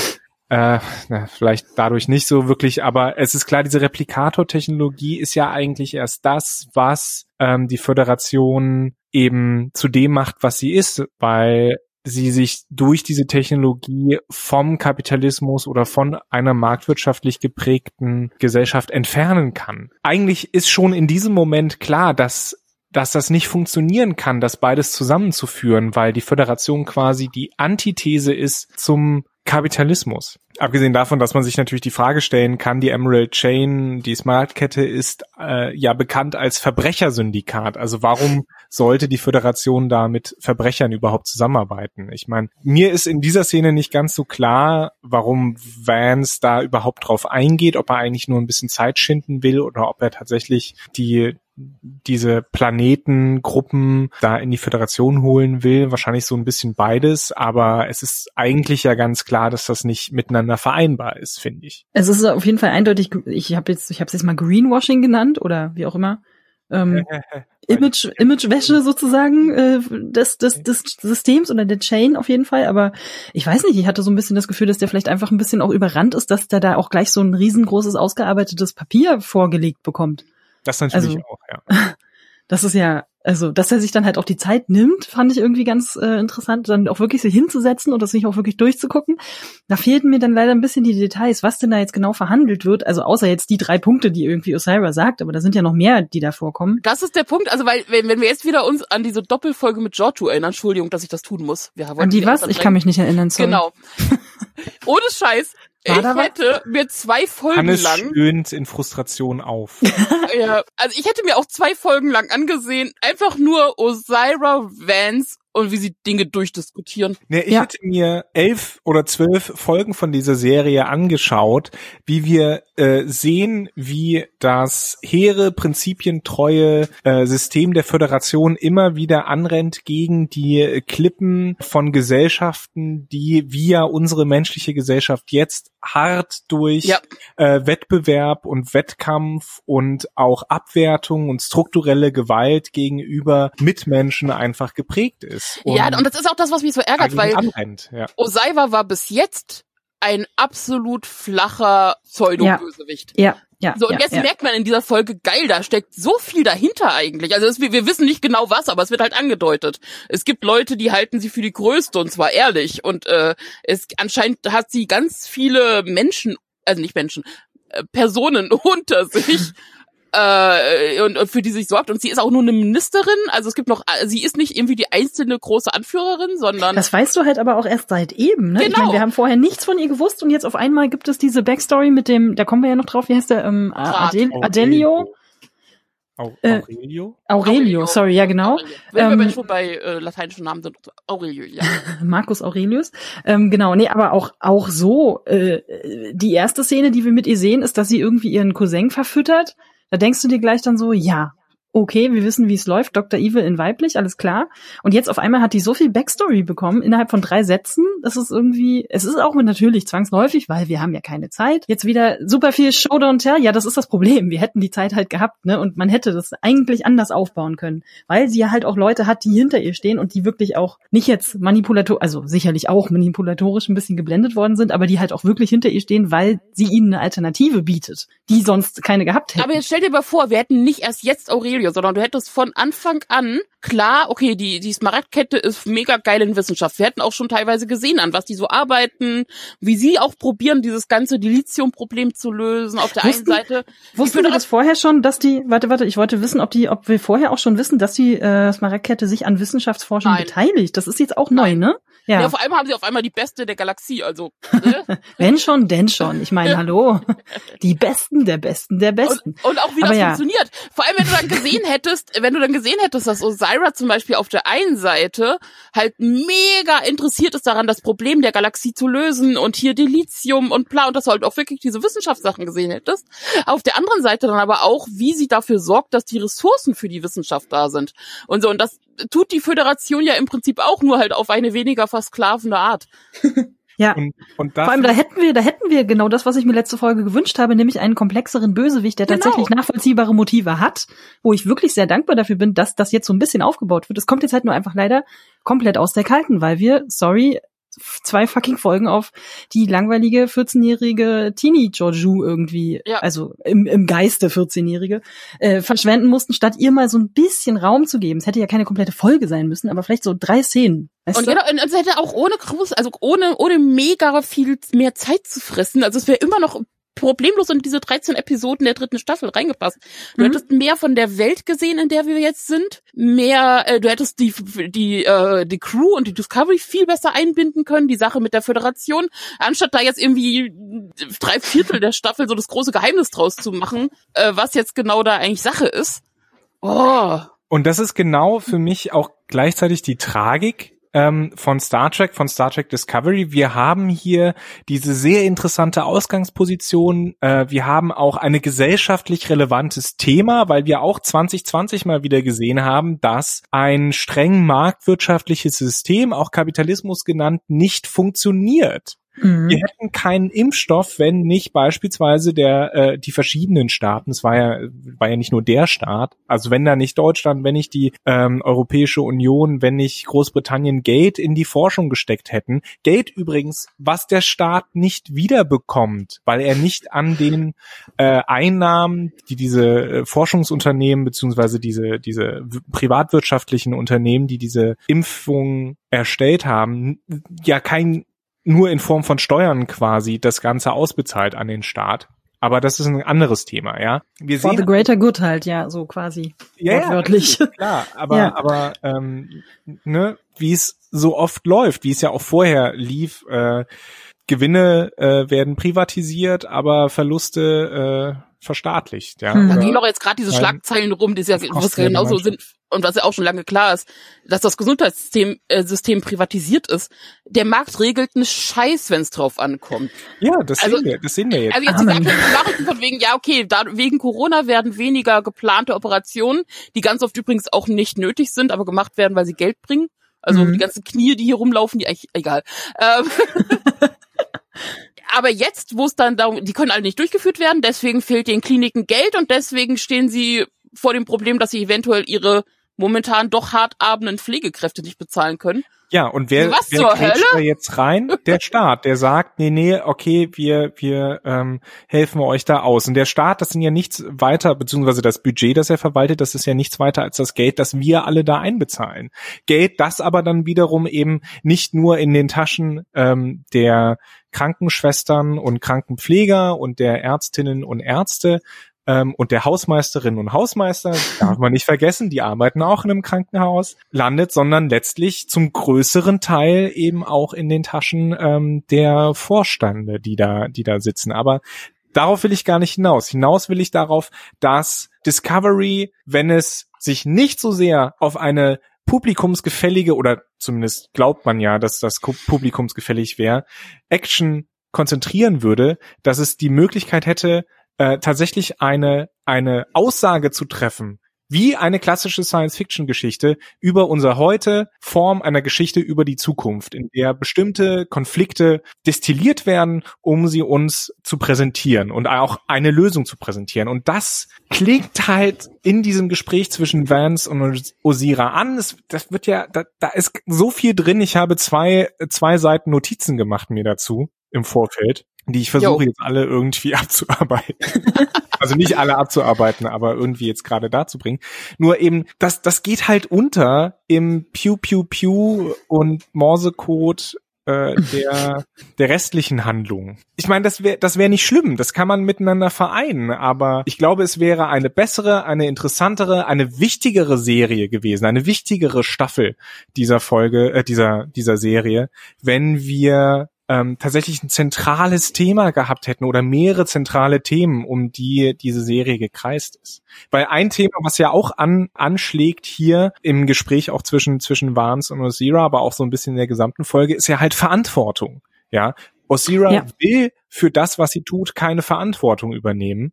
äh, na, vielleicht dadurch nicht so wirklich, aber es ist klar, diese Replikator-Technologie ist ja eigentlich erst das, was ähm, die Föderation eben zu dem macht, was sie ist, weil sie sich durch diese Technologie vom Kapitalismus oder von einer marktwirtschaftlich geprägten Gesellschaft entfernen kann. Eigentlich ist schon in diesem Moment klar, dass dass das nicht funktionieren kann, das beides zusammenzuführen, weil die Föderation quasi die Antithese ist zum Kapitalismus. Abgesehen davon, dass man sich natürlich die Frage stellen kann, die Emerald Chain, die Smartkette ist äh, ja bekannt als Verbrechersyndikat. Also warum sollte die Föderation da mit Verbrechern überhaupt zusammenarbeiten? Ich meine, mir ist in dieser Szene nicht ganz so klar, warum Vance da überhaupt drauf eingeht, ob er eigentlich nur ein bisschen Zeit schinden will oder ob er tatsächlich die diese Planetengruppen da in die Föderation holen will. Wahrscheinlich so ein bisschen beides, aber es ist eigentlich ja ganz klar, dass das nicht miteinander vereinbar ist, finde ich. Es ist auf jeden Fall eindeutig, ich habe jetzt, ich habe es jetzt mal Greenwashing genannt oder wie auch immer. Ähm, (laughs) Image, Imagewäsche sozusagen äh, des, des, des Systems oder der Chain auf jeden Fall. Aber ich weiß nicht, ich hatte so ein bisschen das Gefühl, dass der vielleicht einfach ein bisschen auch überrannt ist, dass der da auch gleich so ein riesengroßes ausgearbeitetes Papier vorgelegt bekommt. Das natürlich also, auch, ja. (laughs) Das ist ja, also, dass er sich dann halt auch die Zeit nimmt, fand ich irgendwie ganz äh, interessant, dann auch wirklich sich hinzusetzen und das sich auch wirklich durchzugucken. Da fehlten mir dann leider ein bisschen die Details, was denn da jetzt genau verhandelt wird. Also außer jetzt die drei Punkte, die irgendwie Osira sagt, aber da sind ja noch mehr, die da vorkommen. Das ist der Punkt, also weil, wenn, wenn wir jetzt wieder uns an diese Doppelfolge mit Giorgio erinnern, Entschuldigung, dass ich das tun muss. Wir an die was? Ich kann mich nicht erinnern. Sorry. Genau. (laughs) Ohne Scheiß. War ich hätte mir zwei Folgen Hannes lang. stöhnt in Frustration auf. (laughs) ja, also ich hätte mir auch zwei Folgen lang angesehen, einfach nur Osira Vance und wie sie Dinge durchdiskutieren. Nee, ich ja. hätte mir elf oder zwölf Folgen von dieser Serie angeschaut, wie wir äh, sehen, wie das hehre, prinzipientreue äh, System der Föderation immer wieder anrennt gegen die Klippen von Gesellschaften, die via unsere menschliche Gesellschaft jetzt hart durch ja. äh, Wettbewerb und Wettkampf und auch Abwertung und strukturelle Gewalt gegenüber Mitmenschen einfach geprägt ist. Und ja, und das ist auch das, was mich so ärgert, weil anrennt, ja. Osaiwa war bis jetzt ein absolut flacher Pseudo-Bösewicht. Ja. Ja, so, und ja, jetzt ja. merkt man in dieser Folge, geil, da steckt so viel dahinter eigentlich. Also das, wir, wir wissen nicht genau was, aber es wird halt angedeutet. Es gibt Leute, die halten sie für die Größte und zwar ehrlich. Und äh, es anscheinend hat sie ganz viele Menschen, also nicht Menschen, äh, Personen (laughs) unter sich, äh, und, und für die sich sorgt. Und sie ist auch nur eine Ministerin. Also es gibt noch, äh, sie ist nicht irgendwie die einzelne große Anführerin, sondern. Das weißt du halt aber auch erst seit eben, ne? Genau. Ich meine, wir haben vorher nichts von ihr gewusst und jetzt auf einmal gibt es diese Backstory mit dem, da kommen wir ja noch drauf, wie heißt der, ähm, Adel Adelio? Äh, Aurelio? Aurelio, sorry, ja genau. Aurelio. Wenn ähm, wir schon bei äh, lateinischen Namen sind, Aurelio, ja. (laughs) Marcus Aurelius. Ähm, genau, nee, aber auch auch so, äh, die erste Szene, die wir mit ihr sehen, ist, dass sie irgendwie ihren Cousin verfüttert. Da denkst du dir gleich dann so, ja, okay, wir wissen, wie es läuft, Dr. Evil in weiblich, alles klar. Und jetzt auf einmal hat die so viel Backstory bekommen, innerhalb von drei Sätzen. Das ist irgendwie, es ist auch natürlich zwangsläufig, weil wir haben ja keine Zeit. Jetzt wieder super viel Show Don't Tell. Ja, das ist das Problem. Wir hätten die Zeit halt gehabt, ne? Und man hätte das eigentlich anders aufbauen können. Weil sie ja halt auch Leute hat, die hinter ihr stehen und die wirklich auch nicht jetzt manipulator, also sicherlich auch manipulatorisch ein bisschen geblendet worden sind, aber die halt auch wirklich hinter ihr stehen, weil sie ihnen eine Alternative bietet, die sonst keine gehabt hätten. Aber jetzt stell dir mal vor, wir hätten nicht erst jetzt Aurelio Studio, sondern du hättest von Anfang an klar, okay, die, die Smaragdkette ist mega geil in Wissenschaft. Wir hätten auch schon teilweise gesehen, an was die so arbeiten, wie sie auch probieren, dieses ganze Dilithium-Problem zu lösen. Auf der wussten, einen Seite. Wussten wir das vorher schon, dass die, warte, warte, ich wollte wissen, ob die, ob wir vorher auch schon wissen, dass die äh, Smaragdkette sich an Wissenschaftsforschung Nein. beteiligt. Das ist jetzt auch Nein. neu, ne? Ja. ja, vor allem haben sie auf einmal die beste der Galaxie, also. (laughs) Ne? Wenn schon, denn schon. Ich meine, hallo. Die Besten der Besten der Besten. Und, und auch wie Aber das ja. funktioniert. Vor allem, wenn du dann gesehen hättest, (laughs) wenn du dann gesehen hättest, dass Osira zum Beispiel auf der einen Seite halt mega interessiert ist daran, das Problem der Galaxie zu lösen und hier Dilithium und bla und dass du halt auch wirklich diese Wissenschaftssachen gesehen hättest. Auf der anderen Seite dann aber auch, wie sie dafür sorgt, dass die Ressourcen für die Wissenschaft da sind. Und so, und das tut die Föderation ja im Prinzip auch nur halt auf eine weniger versklavende Art. (laughs) Ja. Und, und Vor allem, da hätten wir, da hätten wir genau das, was ich mir letzte Folge gewünscht habe, nämlich einen komplexeren Bösewicht, der genau. tatsächlich nachvollziehbare Motive hat, wo ich wirklich sehr dankbar dafür bin, dass das jetzt so ein bisschen aufgebaut wird. Es kommt jetzt halt nur einfach leider komplett aus der Kalten, weil wir, sorry, zwei fucking Folgen auf die langweilige 14-jährige Teenie Joju irgendwie, ja. also im, im Geiste 14-jährige, äh, verschwenden mussten, statt ihr mal so ein bisschen Raum zu geben. Es hätte ja keine komplette Folge sein müssen, aber vielleicht so drei Szenen. Weißt und, ja, und es hätte auch ohne groß, also ohne, ohne mega viel mehr Zeit zu fressen. Also es wäre immer noch problemlos in diese 13 Episoden der dritten Staffel reingepasst. Du mhm. hättest mehr von der Welt gesehen, in der wir jetzt sind, mehr, äh, du hättest die die äh, die Crew und die Discovery viel besser einbinden können, die Sache mit der Föderation, anstatt da jetzt irgendwie drei Viertel der Staffel so das große Geheimnis draus zu machen, äh, was jetzt genau da eigentlich Sache ist. Oh. Und das ist genau für mich auch gleichzeitig die Tragik ähm, von Star Trek, von Star Trek Discovery. Wir haben hier diese sehr interessante Ausgangsposition. Äh, wir haben auch ein gesellschaftlich relevantes Thema, weil wir auch 2020 mal wieder gesehen haben, dass ein streng marktwirtschaftliches System, auch Kapitalismus genannt, nicht funktioniert. Mhm. Wir hätten keinen Impfstoff, wenn nicht beispielsweise der äh, die verschiedenen Staaten, es war ja war ja nicht nur der Staat, also wenn da nicht Deutschland, wenn nicht die ähm, Europäische Union, wenn nicht Großbritannien Geld in die Forschung gesteckt hätten, Geld übrigens, was der Staat nicht wiederbekommt, weil er nicht an den äh, Einnahmen, die diese äh, Forschungsunternehmen beziehungsweise diese diese privatwirtschaftlichen Unternehmen, die diese Impfungen erstellt haben, ja kein nur in Form von Steuern quasi das Ganze ausbezahlt an den Staat. Aber das ist ein anderes Thema, ja. Wir For sehen, the greater good halt, ja, so quasi. Ja, wortwörtlich. Ja, klar, aber, ja. aber ähm, ne, wie es so oft läuft, wie es ja auch vorher lief, äh, Gewinne äh, werden privatisiert, aber Verluste äh, verstaatlicht, ja. Mhm. Da gehen doch jetzt gerade diese Schlagzeilen rum, die ja genauso sind und was ja auch schon lange klar ist, dass das Gesundheitssystem äh, System privatisiert ist. Der Markt regelt einen Scheiß, wenn es drauf ankommt. Ja, das also, sehen wir, das sehen wir jetzt. Also jetzt diese Nachrichten von wegen, ja okay, da, wegen Corona werden weniger geplante Operationen, die ganz oft übrigens auch nicht nötig sind, aber gemacht werden, weil sie Geld bringen. Also mhm. die ganzen Knie, die hier rumlaufen, die eigentlich egal. Ähm, (laughs) aber jetzt, wo es dann darum, die können alle nicht durchgeführt werden, deswegen fehlt den Kliniken Geld und deswegen stehen sie vor dem Problem, dass sie eventuell ihre momentan doch hart abenden Pflegekräfte nicht bezahlen können. Ja, und wer, Was wer Hölle? da jetzt rein? Der Staat, der sagt, nee, nee, okay, wir, wir ähm, helfen euch da aus. Und der Staat, das sind ja nichts weiter, beziehungsweise das Budget, das er verwaltet, das ist ja nichts weiter als das Geld, das wir alle da einbezahlen. Geld, das aber dann wiederum eben nicht nur in den Taschen ähm, der Krankenschwestern und Krankenpfleger und der Ärztinnen und Ärzte ähm, und der Hausmeisterinnen und Hausmeister, darf man nicht vergessen, die arbeiten auch in einem Krankenhaus, landet, sondern letztlich zum größeren Teil eben auch in den Taschen ähm, der Vorstände, die da, die da sitzen. Aber darauf will ich gar nicht hinaus. Hinaus will ich darauf, dass Discovery, wenn es sich nicht so sehr auf eine publikumsgefällige oder zumindest glaubt man ja, dass das publikumsgefällig wäre, Action konzentrieren würde, dass es die Möglichkeit hätte, äh, tatsächlich eine eine Aussage zu treffen, wie eine klassische Science-Fiction-Geschichte über unser Heute, Form einer Geschichte über die Zukunft, in der bestimmte Konflikte destilliert werden, um sie uns zu präsentieren und auch eine Lösung zu präsentieren. Und das klingt halt in diesem Gespräch zwischen Vance und Osira an. Das, das wird ja, da, da ist so viel drin. Ich habe zwei, zwei Seiten Notizen gemacht mir dazu im Vorfeld die ich versuche jetzt alle irgendwie (laughs) abzuarbeiten. also nicht alle abzuarbeiten, aber irgendwie jetzt gerade dazu bringen. Nur eben, das, das geht halt unter im Pew Pew Pew und Morsecode äh, der der restlichen Handlung. Ich meine, das wäre das wäre nicht schlimm, das kann man miteinander vereinen, aber ich glaube, es wäre eine bessere, eine interessantere, eine wichtigere Serie gewesen, eine wichtigere Staffel dieser Folge, äh, dieser dieser Serie, wenn wir ähm, tatsächlich ein zentrales Thema gehabt hätten oder mehrere zentrale Themen, um die diese Serie gekreist ist. Weil ein Thema, was ja auch an, anschlägt hier im Gespräch auch zwischen, zwischen Vance und Osira, aber auch so ein bisschen in der gesamten Folge, ist ja halt Verantwortung. Ja, Osira ja. will für das, was sie tut, keine Verantwortung übernehmen,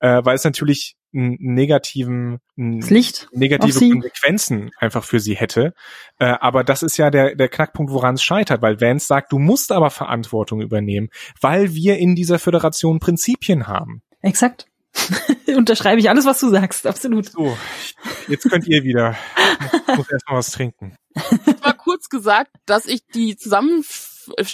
äh, weil es natürlich negativen Licht negative Konsequenzen einfach für sie hätte. Äh, aber das ist ja der, der Knackpunkt, woran es scheitert, weil Vance sagt, du musst aber Verantwortung übernehmen, weil wir in dieser Föderation Prinzipien haben. Exakt. (laughs) Unterschreibe ich alles, was du sagst, absolut. So, jetzt könnt ihr wieder. Ich muss erstmal was trinken. Ich war kurz gesagt, dass ich die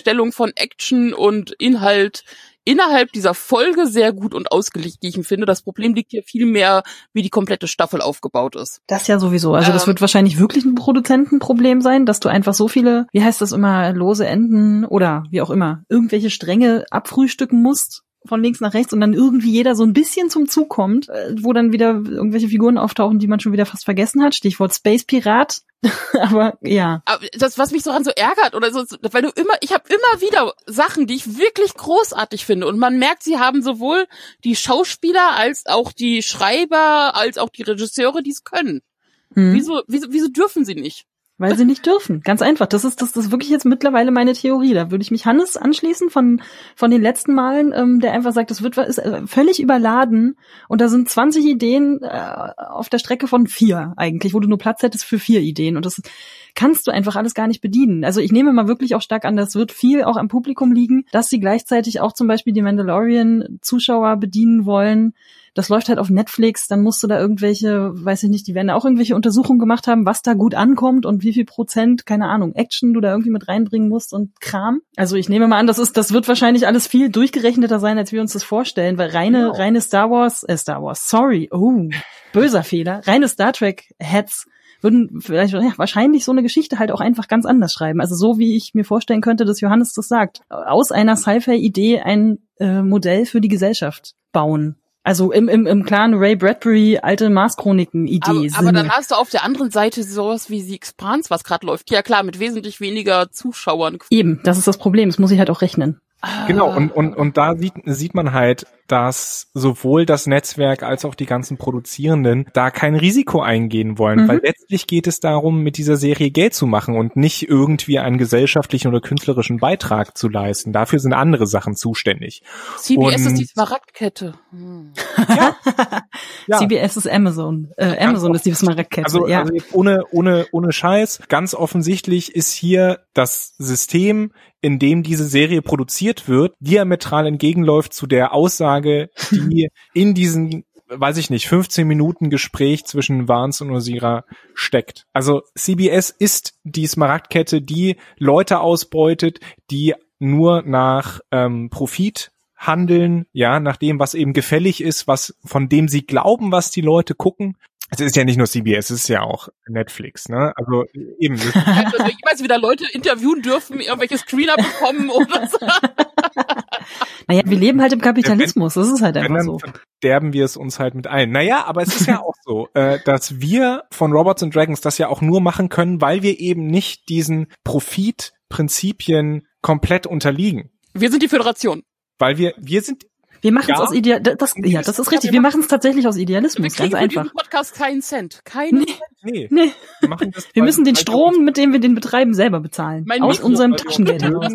Zusammenstellung von Action und Inhalt innerhalb dieser Folge sehr gut und ausgeglichen finde. Das Problem liegt hier viel mehr, wie die komplette Staffel aufgebaut ist. Das ja sowieso. Also das ähm, wird wahrscheinlich wirklich ein Produzentenproblem sein, dass du einfach so viele, wie heißt das immer, lose Enden oder wie auch immer, irgendwelche Stränge abfrühstücken musst von links nach rechts und dann irgendwie jeder so ein bisschen zum Zug kommt, äh, wo dann wieder irgendwelche Figuren auftauchen, die man schon wieder fast vergessen hat. Stichwort Space Pirat. (laughs) aber ja. Aber das, was mich so an so ärgert oder so, weil du immer, ich habe immer wieder Sachen, die ich wirklich großartig finde und man merkt, sie haben sowohl die Schauspieler als auch die Schreiber als auch die Regisseure, die es können. Hm. Wieso, wieso, wieso dürfen sie nicht? Weil sie nicht dürfen. Ganz einfach. Das ist, das, ist wirklich jetzt mittlerweile meine Theorie. Da würde ich mich Hannes anschließen von, von den letzten Malen, ähm, der einfach sagt, das wird ist äh, völlig überladen und da sind 20 Ideen äh, auf der Strecke von vier eigentlich, wo du nur Platz hättest für vier Ideen. Und das kannst du einfach alles gar nicht bedienen. Also ich nehme mal wirklich auch stark an, das wird viel auch am Publikum liegen, dass sie gleichzeitig auch zum Beispiel die Mandalorian-Zuschauer bedienen wollen das läuft halt auf Netflix, dann musst du da irgendwelche, weiß ich nicht, die werden auch irgendwelche Untersuchungen gemacht haben, was da gut ankommt und wie viel Prozent, keine Ahnung, Action du da irgendwie mit reinbringen musst und Kram. Also ich nehme mal an, das ist, das wird wahrscheinlich alles viel durchgerechneter sein, als wir uns das vorstellen, weil reine, genau. reine Star Wars, äh, Star Wars, sorry, oh, böser Fehler, reine Star Trek Heads würden vielleicht ja, wahrscheinlich so eine Geschichte halt auch einfach ganz anders schreiben. Also so wie ich mir vorstellen könnte, dass Johannes das sagt. Aus einer Sci-Fi-Idee ein äh, Modell für die Gesellschaft bauen. Also im, im, im klaren Ray Bradbury alte Mars-Chroniken-Idee. Aber, aber, dann hast du auf der anderen Seite sowas wie The Expanse, was gerade läuft. Ja klar, mit wesentlich weniger Zuschauern. Eben, das ist das Problem. Das muss ich halt auch rechnen. Genau, und, und, und da sieht, sieht man halt, dass sowohl das Netzwerk als auch die ganzen Produzierenden da kein Risiko eingehen wollen, mhm. weil letztlich geht es darum, mit dieser Serie Geld zu machen und nicht irgendwie einen gesellschaftlichen oder künstlerischen Beitrag zu leisten. Dafür sind andere Sachen zuständig. CBS und, ist die Smaragdkette. Hm. Ja. (laughs) ja. CBS ist Amazon. Äh, Amazon ist die Smaragdkette. Also, ja. also ohne, ohne, ohne Scheiß, ganz offensichtlich ist hier das System, in dem diese Serie produziert wird, diametral entgegenläuft zu der Aussage, die in diesen weiß ich nicht, 15 Minuten Gespräch zwischen Vance und Osira steckt. Also CBS ist die Smaragdkette, die Leute ausbeutet, die nur nach ähm, Profit handeln, ja, nach dem, was eben gefällig ist, was von dem sie glauben, was die Leute gucken es ist ja nicht nur CBS, es ist ja auch Netflix, ne? Also eben. (laughs) also jemals wieder Leute interviewen dürfen, irgendwelche Screener bekommen oder so. (laughs) Naja, wir leben halt im Kapitalismus, das ist halt einfach so. Derben wir es uns halt mit ein. Naja, aber es ist ja auch so, äh, dass wir von Robots and Dragons das ja auch nur machen können, weil wir eben nicht diesen Profitprinzipien komplett unterliegen. Wir sind die Föderation. Weil wir, wir sind Wir machen es Ja. aus Ideal, das, ja, das ist richtig. Wir machen es tatsächlich aus Wir Idealismus, kriegen ganz einfach. Podcast keinen Cent. Keinen Nee. Cent. Nee, Nee, wir machen das. (laughs) wir müssen den wir Strom, mit dem wir den betreiben, selber bezahlen. Mein aus Mikro, unserem wir Taschengeld heraus.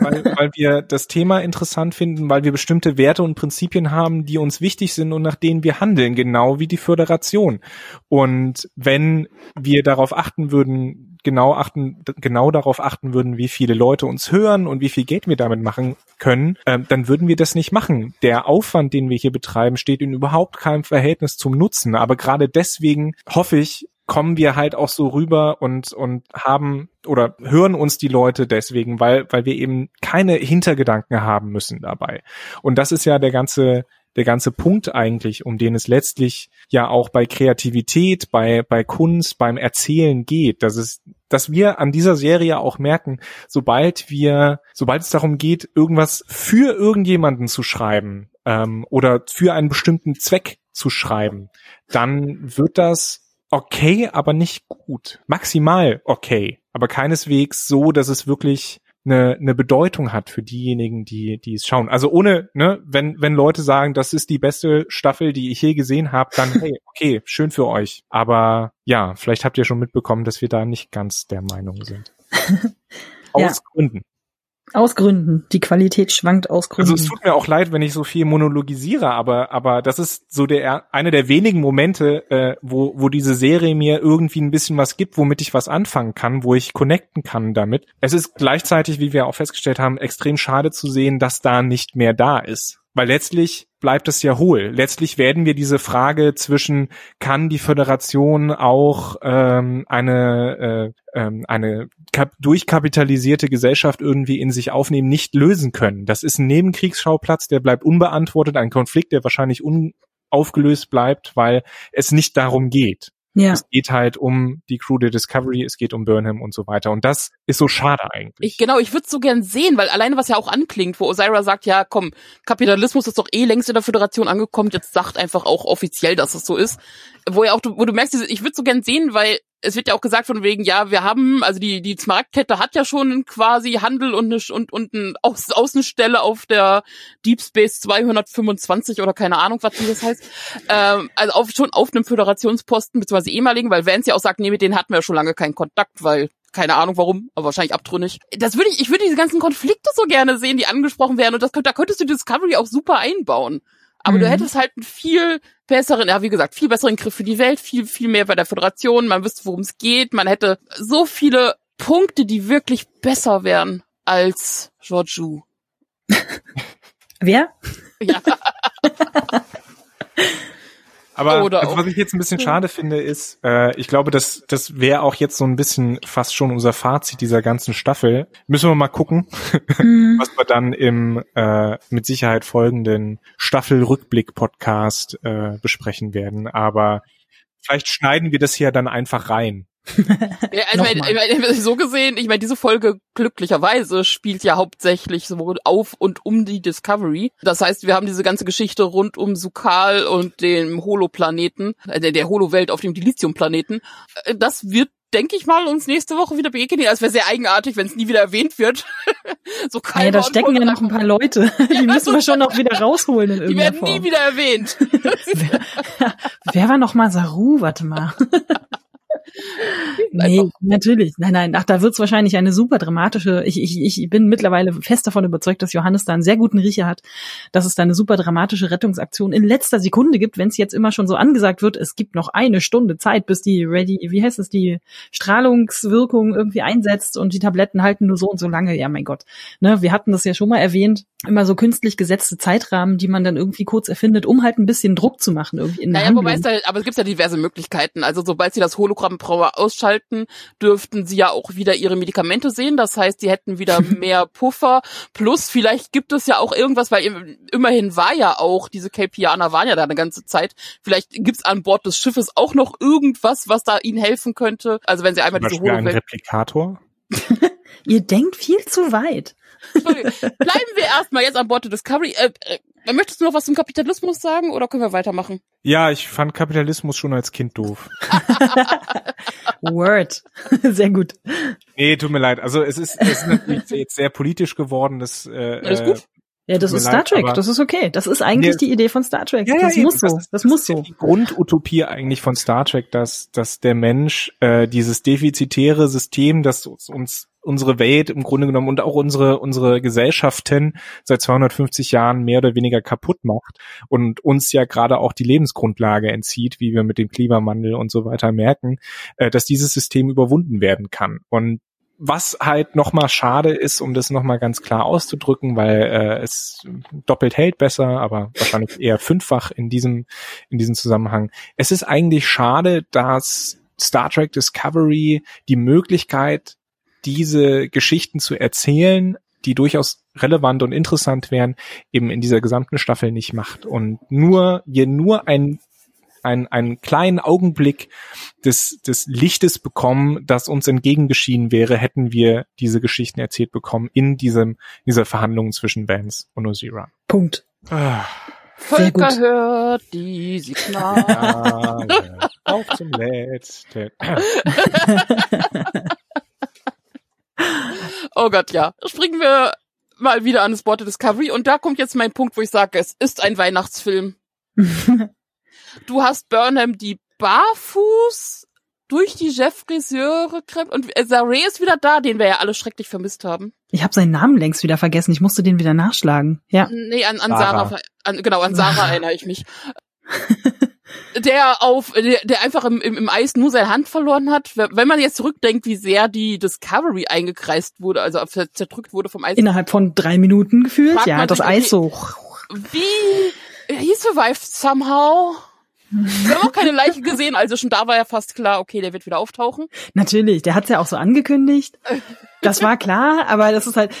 weil, weil wir das Thema interessant finden, weil wir bestimmte Werte und Prinzipien haben, die uns wichtig sind und nach denen wir handeln, genau wie die Föderation. Und wenn wir darauf achten würden, genau achten, genau darauf achten würden, wie viele Leute uns hören und wie viel Geld wir damit machen können, ähm, dann würden wir das nicht machen. Der Aufwand, den wir hier betreiben, steht in überhaupt keinem Verhältnis zum Nutzen. Aber gerade deswegen hoffe ich, kommen wir halt auch so rüber und und haben oder hören uns die Leute deswegen, weil weil wir eben keine Hintergedanken haben müssen dabei. Und das ist ja der ganze der ganze Punkt eigentlich, um den es letztlich ja auch bei Kreativität, bei bei Kunst, beim Erzählen geht, dass es dass wir an dieser Serie auch merken, sobald wir, sobald es darum geht, irgendwas für irgendjemanden zu schreiben ähm, oder für einen bestimmten Zweck zu schreiben, dann wird das okay, aber nicht gut. Maximal okay, aber keineswegs so, dass es wirklich eine, eine Bedeutung hat für diejenigen, die, die es schauen. Also ohne, ne, wenn, wenn Leute sagen, das ist die beste Staffel, die ich je gesehen habe, dann hey, (laughs) okay, schön für euch. Aber ja, vielleicht habt ihr schon mitbekommen, dass wir da nicht ganz der Meinung sind. (laughs) Aus Ja. Gründen. Aus Gründen. Die Qualität schwankt aus Gründen. Also es tut mir auch leid, wenn ich so viel monologisiere, aber aber das ist so der eine der wenigen Momente, äh, wo wo diese Serie mir irgendwie ein bisschen was gibt, womit ich was anfangen kann, wo ich connecten kann damit. Es ist gleichzeitig, wie wir auch festgestellt haben, extrem schade zu sehen, dass da nicht mehr da ist, weil letztlich bleibt es ja hohl. Letztlich werden wir diese Frage zwischen kann die Föderation auch ähm, eine äh, ähm, eine kap durchkapitalisierte Gesellschaft irgendwie in sich aufnehmen, nicht lösen können. Das ist ein Nebenkriegsschauplatz, der bleibt unbeantwortet, ein Konflikt, der wahrscheinlich unaufgelöst bleibt, weil es nicht darum geht. Ja. Es geht halt um die Crew der Discovery, es geht um Burnham und so weiter. Und das ist so schade eigentlich. Ich, genau, ich würde so gern sehen, weil alleine was ja auch anklingt, wo Osira sagt, ja, komm, Kapitalismus ist doch eh längst in der Föderation angekommen, jetzt sagt einfach auch offiziell, dass es so ist. Wo ja auch, du- wo du merkst, ich würde so gern sehen, weil es wird ja auch gesagt von wegen, ja, wir haben, also die, die Smaragdkette hat ja schon quasi Handel und eine, und, und eine Aus, Außenstelle auf der Deep Space 225 oder keine Ahnung, was das heißt. Ähm, also auf, schon auf einem Föderationsposten, beziehungsweise ehemaligen, weil Vance ja auch sagt, nee, mit denen hatten wir ja schon lange keinen Kontakt, weil keine Ahnung warum, aber wahrscheinlich abtrünnig. Das würde ich, ich würde diese ganzen Konflikte so gerne sehen, die angesprochen werden und das, da könntest du Discovery auch super einbauen. Aber du Mhm. hättest halt einen viel besseren, ja wie gesagt, viel besseren Griff für die Welt, viel, viel mehr bei der Föderation, man wüsste, worum es geht, man hätte so viele Punkte, die wirklich besser wären als Georgiou. Wer? Ja, (laughs) Aber Oder also, was ich jetzt ein bisschen schade finde, ist, äh, ich glaube, das, das wäre auch jetzt so ein bisschen fast schon unser Fazit dieser ganzen Staffel. Müssen wir mal gucken, (laughs) Mhm. was wir dann im äh, mit Sicherheit folgenden Staffelrückblick-Podcast äh, besprechen werden. Aber vielleicht schneiden wir das hier dann einfach rein. Ja, also ich meine, ich meine, so gesehen, ich meine, diese Folge glücklicherweise spielt ja hauptsächlich so auf und um die Discovery. Das heißt, wir haben diese ganze Geschichte rund um Sukal und dem Holoplaneten, äh, der, der Holowelt auf dem Dilithiumplaneten. Äh, Das wird denke ich mal, uns nächste Woche wieder begegnen. Ja, Es wäre sehr eigenartig, wenn es nie wieder erwähnt wird. (laughs) so Ja, kein da stecken ja noch ein paar Leute. (laughs) Die müssen wir schon noch wieder (laughs) rausholen in Die werden nie Form. wieder erwähnt. Wer war noch mal Saru? Warte mal. Nee, natürlich. Nein, nein. Ach, da wird's wahrscheinlich eine super dramatische. Ich, ich, ich bin mittlerweile fest davon überzeugt, dass Johannes da einen sehr guten Riecher hat, dass es da eine super dramatische Rettungsaktion in letzter Sekunde gibt, wenn es jetzt immer schon so angesagt wird, es gibt noch eine Stunde Zeit, bis die Ready, wie heißt es, die Strahlungswirkung irgendwie einsetzt und die Tabletten halten nur so und so lange. Ja, mein Gott. Ne, wir hatten das ja schon mal erwähnt. Immer so künstlich gesetzte Zeitrahmen, die man dann irgendwie kurz erfindet, um halt ein bisschen Druck zu machen irgendwie in der Naja, wobei Handlung. es da, aber es gibt ja diverse Möglichkeiten. Also sobald sie das Hologramm ausschalten, dürften sie ja auch wieder ihre Medikamente sehen. Das heißt, sie hätten wieder (laughs) mehr Puffer. Plus vielleicht gibt es ja auch irgendwas, weil im- immerhin war ja auch, diese Kelpianer waren ja da eine ganze Zeit. Vielleicht gibt's an Bord des Schiffes auch noch irgendwas, was da ihnen helfen könnte. Also wenn sie einmal Zum diese Beispiel ein. Replikator. (laughs) Ihr denkt viel zu weit. Bleiben wir erstmal jetzt an Bord der Discovery. Äh, äh, möchtest du noch was zum Kapitalismus sagen oder können wir weitermachen? Ja, ich fand Kapitalismus schon als Kind doof. (laughs) Word. (laughs) Sehr gut. Nee, tut mir leid. Also es ist, es ist natürlich (laughs) jetzt sehr politisch geworden. Das, äh, Alles äh, gut? Ja, das ist Star leid, Trek, das ist okay. Das ist eigentlich Nee. die Idee von Star Trek. Ja, ja, das eben. muss so, Das das, ist- muss ist ja so. Die Grundutopie eigentlich von Star Trek, dass, dass der Mensch äh, dieses defizitäre System, das uns unsere Welt im Grunde genommen und auch unsere unsere Gesellschaften seit 250 Jahren mehr oder weniger kaputt macht und uns ja gerade auch die Lebensgrundlage entzieht, wie wir mit dem Klimawandel und so weiter merken, äh, dass dieses System überwunden werden kann. Und was halt nochmal schade ist, um das nochmal ganz klar auszudrücken, weil äh, es doppelt hält besser, aber wahrscheinlich (laughs) eher fünffach in diesem, in diesem Zusammenhang. Es ist eigentlich schade, dass Star Trek Discovery die Möglichkeit, diese Geschichten zu erzählen, die durchaus relevant und interessant wären, eben in dieser gesamten Staffel nicht macht. Und nur, wir nur ein einen, einen kleinen Augenblick des, des Lichtes bekommen, das uns entgegengeschienen wäre, hätten wir diese Geschichten erzählt bekommen in diesem, dieser Verhandlung zwischen Vance und Ozira. Punkt. Ah, gut. hört die Signal. ja, ja. Auf zum Letzten. (laughs) Oh Gott, ja. Springen wir mal wieder an das Board der Discovery und da kommt jetzt mein Punkt, wo ich sage, es ist ein Weihnachtsfilm. (laughs) Du hast Burnham, die barfuß durch die Jeff-Friseure kremmt und Zaré ist wieder da, den wir ja alle schrecklich vermisst haben. Ich habe seinen Namen längst wieder vergessen. Ich musste den wieder nachschlagen. Ja. Nee, an, an Sarah. Sarah, an, genau, an Sarah (laughs) erinnere ich mich. (laughs) der auf, der, der einfach im, im, im Eis nur seine Hand verloren hat. Wenn man jetzt zurückdenkt, wie sehr die Discovery eingekreist wurde, also zerdrückt wurde vom Eis. Innerhalb von drei Minuten gefühlt. Ja, das sich, Eis so. Wie? He survived somehow. Wir haben auch keine Leiche gesehen, also schon da war ja fast klar, okay, der wird wieder auftauchen. Natürlich, der hat's ja auch so angekündigt. Das war klar, aber das ist halt,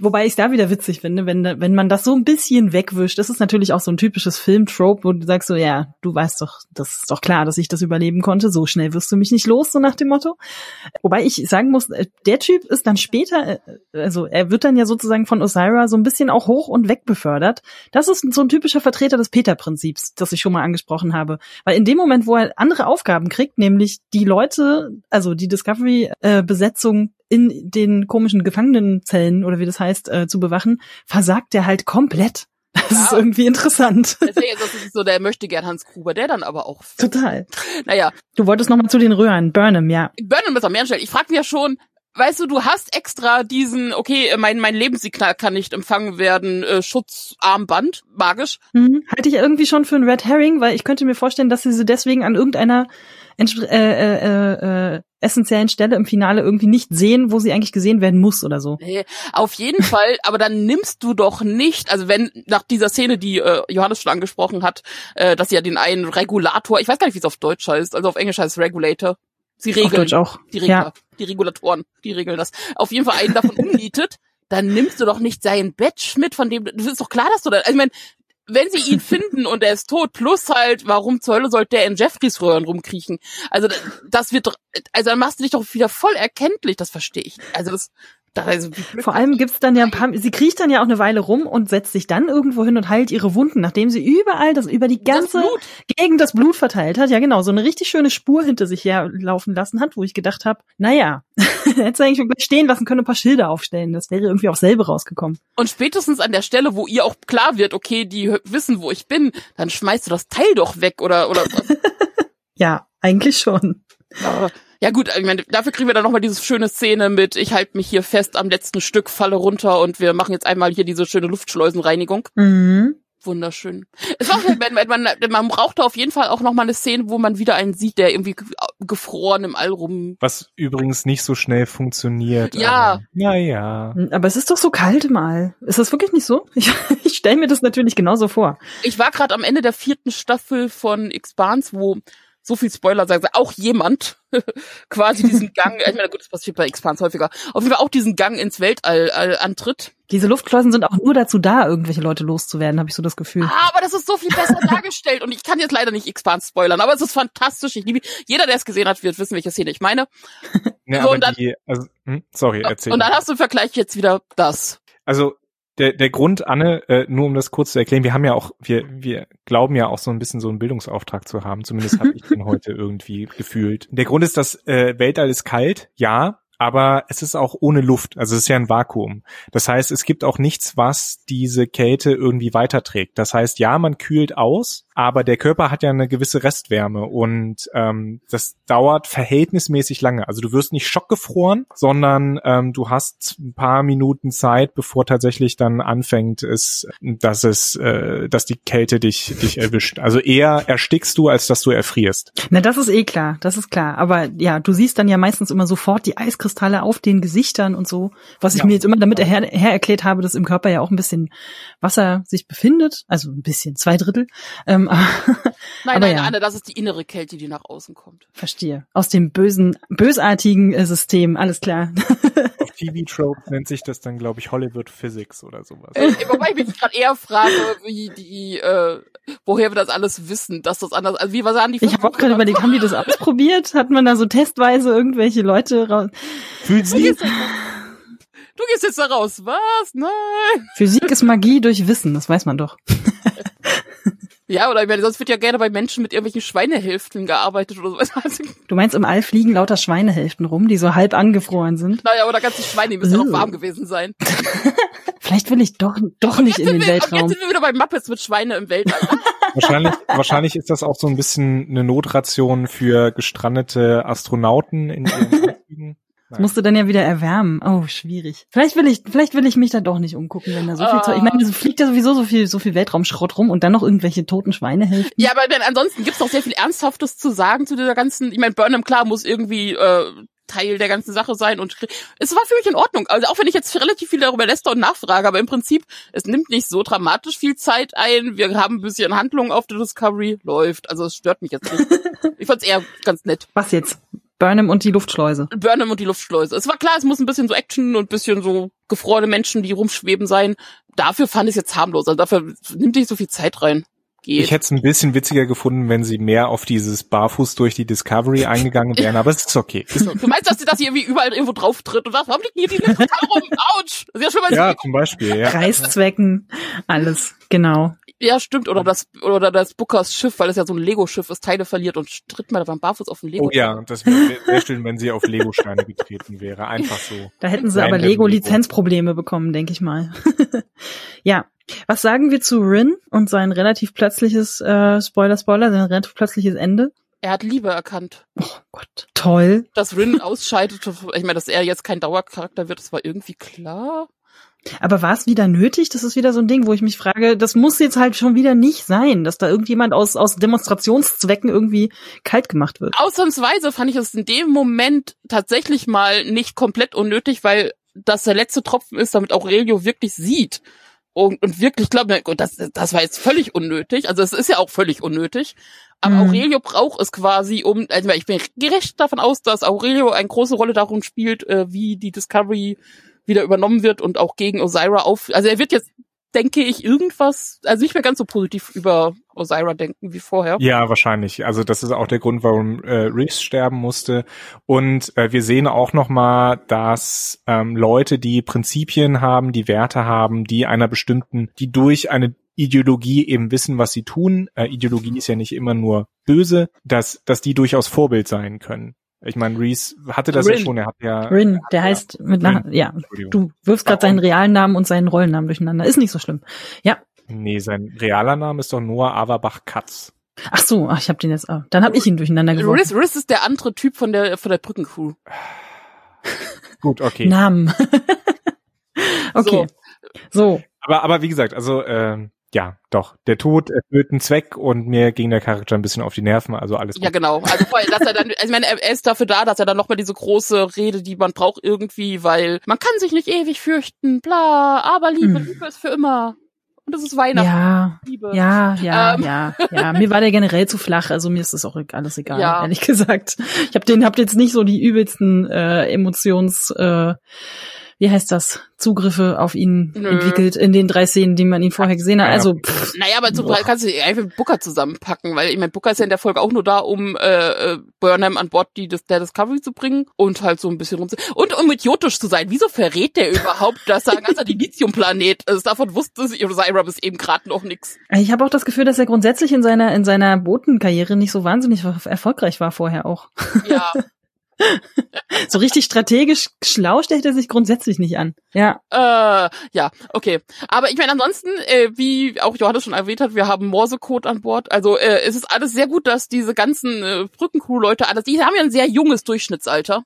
wobei ich da wieder witzig finde, wenn, wenn man das so ein bisschen wegwischt. Das ist natürlich auch so ein typisches Film-Trope, wo du sagst so, ja, du weißt doch, das ist doch klar, dass ich das überleben konnte. So schnell wirst du mich nicht los, so nach dem Motto. Wobei ich sagen muss, äh, der Typ ist dann später, äh, also er wird dann ja sozusagen von Osira so ein bisschen auch hoch und weg befördert. Das ist so ein typischer Vertreter des Peter-Prinzips, das ich schon mal angesprochen habe. Weil in dem Moment, wo er andere Aufgaben kriegt, nämlich die Leute, also die Discovery-Besetzung in den komischen Gefangenenzellen oder wie das heißt, äh, zu bewachen, versagt er halt komplett. (laughs) Das Ja. ist irgendwie interessant. Deswegen ist das so, der möchte gern Hans Gruber, der dann aber auch. Total. Naja, Du wolltest noch mal zu den Röhren. Burnham, ja. Burnham ist am mehr stellen. Ich frage mich ja schon, weißt du, du hast extra diesen, okay, mein, mein Lebenssignal kann nicht empfangen werden, äh, Schutzarmband, magisch. Mhm. Halte ich irgendwie schon für ein Red Herring, weil ich könnte mir vorstellen, dass sie sie deswegen an irgendeiner entspr- äh, äh, äh, essentiellen Stelle im Finale irgendwie nicht sehen, wo sie eigentlich gesehen werden muss oder so. Nee, auf jeden Fall, aber dann nimmst du doch nicht, also wenn nach dieser Szene, die äh, Johannes schon angesprochen hat, äh, dass sie ja den einen Regulator, ich weiß gar nicht, wie es auf Deutsch heißt, also auf Englisch heißt es Regulator. Sie Auf regeln Deutsch auch. die Regler, Ja. die Regulatoren, die regeln das. Auf jeden Fall einen davon umnietet, dann nimmst du doch nicht sein Badge mit, von dem, das ist doch klar, dass du da, also ich meine, wenn sie ihn finden und er ist tot, plus halt, warum zur Hölle sollte der in Jeffreys Röhren rumkriechen? Also das- wird also dann machst du dich doch wieder voll erkenntlich, das verstehe ich. Also das also. Vor allem gibt's dann ja ein paar, sie kriecht dann ja auch eine Weile rum und setzt sich dann irgendwo hin und heilt ihre Wunden, nachdem sie überall, das über die ganze Blut. Gegend das Blut verteilt hat. Ja, genau, so eine richtig schöne Spur hinter sich herlaufen lassen hat, wo ich gedacht habe, naja, (laughs) hätte sie eigentlich gleich stehen lassen können, ein paar Schilder aufstellen. Das wäre irgendwie auch selber rausgekommen. Und spätestens an der Stelle, wo ihr auch klar wird, okay, die wissen, wo ich bin, dann schmeißt du das Teil doch weg oder oder was. (laughs) Ja, eigentlich schon. Aber, ja gut, ich meine, dafür kriegen wir dann nochmal diese schöne Szene mit, ich halte mich hier fest am letzten Stück, falle runter und wir machen jetzt einmal hier diese schöne Luftschleusenreinigung. Mhm. Wunderschön. Es war, (laughs) man, man, man, brauchte auf jeden Fall auch nochmal eine Szene, wo man wieder einen sieht, der irgendwie ge- gefroren im All rum. Was übrigens nicht so schnell funktioniert. Ja. Naja. Aber es ist doch so kalt im All. Ist das wirklich nicht so? (laughs) Ich, ich stelle mir das natürlich genauso vor. Ich war gerade am Ende der vierten Staffel von Expanse, wo so viel Spoiler sagen, auch jemand (laughs) quasi diesen (laughs) Gang, ich meine, gut, das passiert bei Expanse häufiger, auf jeden Fall auch diesen Gang ins Weltall äh, antritt. Diese Luftschleusen sind auch nur dazu da, irgendwelche Leute loszuwerden, habe ich so das Gefühl. Ah, aber das ist so viel besser dargestellt und ich kann jetzt leider nicht Expanse spoilern, aber es ist fantastisch. Ich liebe, jeder, der es gesehen hat, wird wissen, welche Szene ich meine. (laughs) Ja, So, aber und dann- die, also, hm, sorry, erzähl. Und dann hast du im Vergleich jetzt wieder das. Also der, der Grund, Anne, äh, nur um das kurz zu erklären, wir haben ja auch, wir, wir glauben ja auch so ein bisschen so einen Bildungsauftrag zu haben. Zumindest habe ich den (laughs) heute irgendwie gefühlt. Der Grund ist, dass äh, Weltall ist kalt, ja, aber es ist auch ohne Luft. Also es ist ja ein Vakuum. Das heißt, es gibt auch nichts, was diese Kälte irgendwie weiterträgt. Das heißt, ja, man kühlt aus, aber der Körper hat ja eine gewisse Restwärme und ähm, das dauert verhältnismäßig lange. Also du wirst nicht schockgefroren, sondern ähm, du hast ein paar Minuten Zeit, bevor tatsächlich dann anfängt, es, dass es, äh, dass die Kälte dich dich erwischt. Also eher erstickst du, als dass du erfrierst. Na, das ist eh klar, das ist klar. Aber ja, du siehst dann ja meistens immer sofort die Eiskristalle auf den Gesichtern und so, was ich Ja. mir jetzt immer damit her, her erklärt habe, dass im Körper ja auch ein bisschen Wasser sich befindet, also ein bisschen, zwei Drittel. Ähm, (laughs) Nein, Aber nein, ja. Anne, das ist die innere Kälte, die nach außen kommt. verstehe. Aus dem bösen, bösartigen äh, System, alles klar. (laughs) Auf TV-Tropes nennt sich das dann, glaube ich, Hollywood Physics oder sowas. Äh, wobei ich mich gerade eher frage, wie die, äh, woher wir das alles wissen, dass das anders, also wie was sagen die Ich habe auch gerade überlegt, haben die das ausprobiert? Hat man da so testweise irgendwelche Leute raus? Jetzt, du gehst jetzt da raus, was? Nein. Physik ist Magie durch Wissen, das weiß man doch. Ja, oder ich meine, sonst wird ja gerne bei Menschen mit irgendwelchen Schweinehälften gearbeitet oder sowas. (laughs) Also, Du meinst, im All fliegen lauter Schweinehälften rum, die so halb angefroren sind? naja, oder ganze Schweine, die müssen ja Ugh. noch warm gewesen sein. (laughs) Vielleicht will ich doch, doch nicht Jetzt in den wir, und jetzt Weltraum. sind wir wieder bei Muppets mit Schweine im Weltall. (laughs) Wahrscheinlich, wahrscheinlich ist das auch so ein bisschen eine Notration für gestrandete Astronauten in ihren Anzügen. Das musst du dann ja wieder erwärmen. Oh, schwierig. Vielleicht will ich, vielleicht will ich mich da doch nicht umgucken, wenn da so viel Ah. Zeug. Ich meine, es fliegt ja sowieso so viel, so viel Weltraumschrott rum und dann noch irgendwelche toten Schweinehälften. ja, aber denn ansonsten gibt's doch sehr viel Ernsthaftes zu sagen zu dieser ganzen, ich meine, Burnham, klar, muss irgendwie äh, Teil der ganzen Sache sein und es war für mich in Ordnung. Also auch wenn ich jetzt relativ viel darüber läster und nachfrage, aber im Prinzip, es nimmt nicht so dramatisch viel Zeit ein. Wir haben ein bisschen Handlung auf der Discovery, läuft. Also es stört mich jetzt nicht. (laughs) Ich fand's eher ganz nett. Was jetzt? Burnham und die Luftschleuse. Burnham und die Luftschleuse. Es war klar, es muss ein bisschen so Action und bisschen so gefrorene Menschen, die rumschweben sein. Dafür fand ich es jetzt harmlos. Also dafür nimmt nicht so viel Zeit rein. Geht. Ich hätte es ein bisschen witziger gefunden, wenn sie mehr auf dieses Barfuß durch die Discovery (laughs) eingegangen wären, aber es ist okay. Ist, Du meinst, dass sie das hier irgendwie überall irgendwo drauf tritt und was? Warum liegt hier die Kristall rum? Autsch! Das ist ja schon mal ja, zum Beispiel, ja. Reißzwecken, alles, genau. Ja, stimmt. Oder das, oder das Bookers Schiff, weil es ja so ein Lego-Schiff ist, Teile verliert und tritt mal beim Barfuß auf den Lego. Oh ja, das wäre wär schön, wenn sie auf Lego-Steine getreten wäre. Einfach so. Da hätten sie aber Lego. Lego-Lizenzprobleme bekommen, denke ich mal. (laughs) ja. Was sagen wir zu Rin und sein relativ plötzliches, äh, Spoiler, Spoiler, sein relativ plötzliches Ende? Er hat Liebe erkannt. Oh Gott. Toll. Dass Rin ausscheidet, ich meine, dass er jetzt kein Dauercharakter wird, das war irgendwie klar. Aber war es wieder nötig? Das ist wieder so ein Ding, wo ich mich frage, das muss jetzt halt schon wieder nicht sein, dass da irgendjemand aus, aus Demonstrationszwecken irgendwie kalt gemacht wird. Ausnahmsweise fand ich es in dem Moment tatsächlich mal nicht komplett unnötig, weil das der letzte Tropfen ist, damit Aurelio wirklich sieht. Und, und wirklich gut, das, das war jetzt völlig unnötig. Also es ist ja auch völlig unnötig. Aber Mhm. Aurelio braucht es quasi, um, also ich bin gerecht davon aus, dass Aurelio eine große Rolle darum spielt, äh, wie die Discovery wieder übernommen wird und auch gegen Osira auf. Also er wird jetzt, denke ich, irgendwas, also nicht mehr ganz so positiv über Osira denken wie vorher. Ja, wahrscheinlich. Also das ist auch der Grund, warum äh, Reeves sterben musste. Und äh, wir sehen auch noch mal, dass ähm, Leute, die Prinzipien haben, die Werte haben, die einer bestimmten, die durch eine Ideologie eben wissen, was sie tun. Äh, Ideologie ist ja nicht immer nur böse, dass dass die durchaus Vorbild sein können. Ich meine, Reese hatte das ja Rin. schon. Er hat ja Rin, der heißt mit nach, Rin. ja, Entschuldigung. du wirfst gerade seinen realen Namen und seinen Rollennamen durcheinander. Ist nicht so schlimm. Ja. Nee, sein realer Name ist doch Noah Averbach Katz. Ach so, ach, ich habe den jetzt, oh, dann habe ich ihn durcheinander geworfen. Riz, Riz ist der andere Typ von der von der Brückencrew. (sighs) Gut, okay. Namen. (laughs) okay. So. Aber, aber wie gesagt, also ähm, ja, doch. Der Tod erfüllt einen Zweck und mir ging der Charakter ein bisschen auf die Nerven, also alles gut. Ja, genau. Also, vor allem, dass er dann, also (laughs) ich meine, er er ist dafür da, dass er dann nochmal diese große Rede, die man braucht irgendwie, weil man kann sich nicht ewig fürchten, bla, aber Liebe, Hm. Liebe ist für immer. Und es ist Weihnachten, Ja, Liebe. ja, ja, Ähm. ja, ja. Mir war der generell zu flach, also mir ist das auch alles egal, Ja. ehrlich gesagt. Ich habe den, habt jetzt nicht so die übelsten äh, Emotions, äh, wie heißt das, Zugriffe auf ihn Nö. entwickelt in den drei Szenen, die man ihn vorher gesehen hat. Ja. Also pff, Naja, aber zum Boah. Teil kannst du einfach mit Booker zusammenpacken, weil ich meine, Booker ist ja in der Folge auch nur da, um äh, äh, Burnham an Bord die, der Discovery zu bringen und halt so ein bisschen rum und um idiotisch zu sein. Wieso verrät der überhaupt, dass da ein ganzer Dilithium-Planet ist? Davon wusste Osira bis eben gerade noch nix. ich habe auch das Gefühl, dass er grundsätzlich in seiner in seiner Botenkarriere nicht so wahnsinnig erfolgreich war vorher auch. Ja, (laughs) so richtig strategisch schlau stellt er sich grundsätzlich nicht an. Ja. Äh, ja, okay. Aber ich meine, ansonsten, äh, wie auch Johannes schon erwähnt hat, wir haben Morsecode an Bord. Also äh, es ist alles sehr gut, dass diese ganzen äh, Brückencrew-Leute, alles, die haben ja ein sehr junges Durchschnittsalter.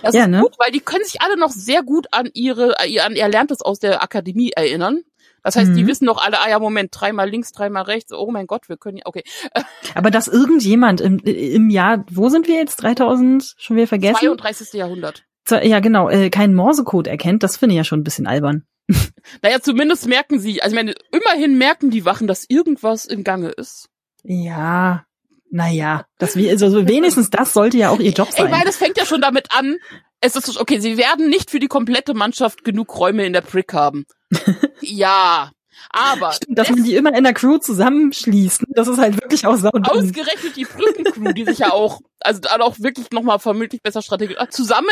Das Ja, ist ne? gut, weil die können sich alle noch sehr gut an ihre, an ihr Erlerntes aus der Akademie erinnern. Das heißt, die Mhm. wissen noch alle, ah ja, Moment, dreimal links, dreimal rechts, oh mein Gott, wir können ja, okay. (laughs) Aber dass irgendjemand im, im Jahr, wo sind wir jetzt? 3000? Schon wieder vergessen? 32. Jahrhundert. Ja, genau, äh, keinen Morsecode erkennt, das finde ich ja schon ein bisschen albern. (laughs) Naja, zumindest merken sie, also ich meine, immerhin merken die Wachen, dass irgendwas im Gange ist. Ja, naja, das, also wenigstens das sollte ja auch ihr Job Ich sein. meine, es fängt ja schon damit an, es ist, okay, sie werden nicht für die komplette Mannschaft genug Räume in der Prick haben. (laughs) ja, aber Stimmt, dass man die immer in der Crew zusammenschließt. Das ist halt wirklich auch saudumm. ausgerechnet die Brückencrew, die sich ja auch, also dann auch wirklich nochmal vermutlich besser strategisch, zusammen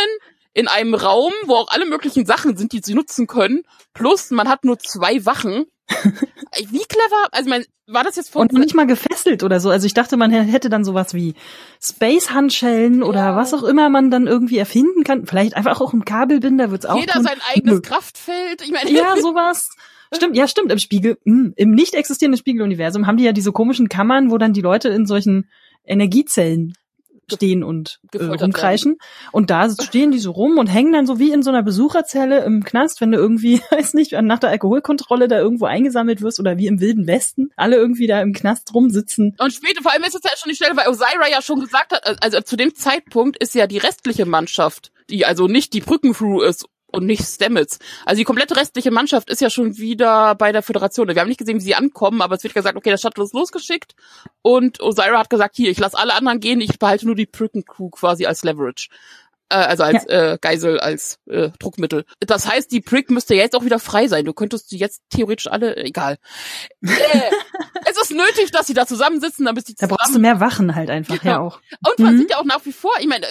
in einem Raum, wo auch alle möglichen Sachen sind, die sie nutzen können, plus man hat nur zwei Wachen. Wie clever, also mein, war das jetzt von Und nicht mal gefesselt oder so. Also ich dachte, man hätte dann sowas wie Space-Handschellen oder Ja. was auch immer man dann irgendwie erfinden kann. Vielleicht einfach auch ein Kabelbinder wird's auch jeder tun. sein eigenes Nö. Kraftfeld? Ich meine, Ja, sowas. Stimmt, ja, stimmt. Im Spiegel, mh, im nicht existierenden Spiegeluniversum haben die ja diese komischen Kammern, wo dann die Leute in solchen Energiezellen stehen und äh, rumkreischen. Und da (laughs) stehen die so rum und hängen dann so wie in so einer Besucherzelle im Knast, wenn du irgendwie, (laughs) weiß nicht, nach der Alkoholkontrolle da irgendwo eingesammelt wirst oder wie im Wilden Westen, alle irgendwie da im Knast rumsitzen. Und später, vor allem ist es ja schon die Stelle, weil Osira ja schon gesagt hat, also zu dem Zeitpunkt ist ja die restliche Mannschaft, die also nicht die Brückencrew ist und nicht Stamets. Also die komplette restliche Mannschaft ist ja schon wieder bei der Föderation. Wir haben nicht gesehen, wie sie ankommen, aber es wird gesagt, okay, das Shuttle ist losgeschickt und Osira hat gesagt, hier, ich lasse alle anderen gehen, ich behalte nur die Brückencrew quasi als Leverage. Äh, also als äh, Geisel, als äh, Druckmittel. Das heißt, die Brick müsste jetzt auch wieder frei sein. Du könntest sie jetzt theoretisch alle, egal. (laughs) Äh, es ist nötig, dass sie da zusammensitzen, damit sie Da zusammen brauchst du mehr Wachen halt einfach, ja Genau. auch. und man Mhm. sieht ja auch nach wie vor, ich meine,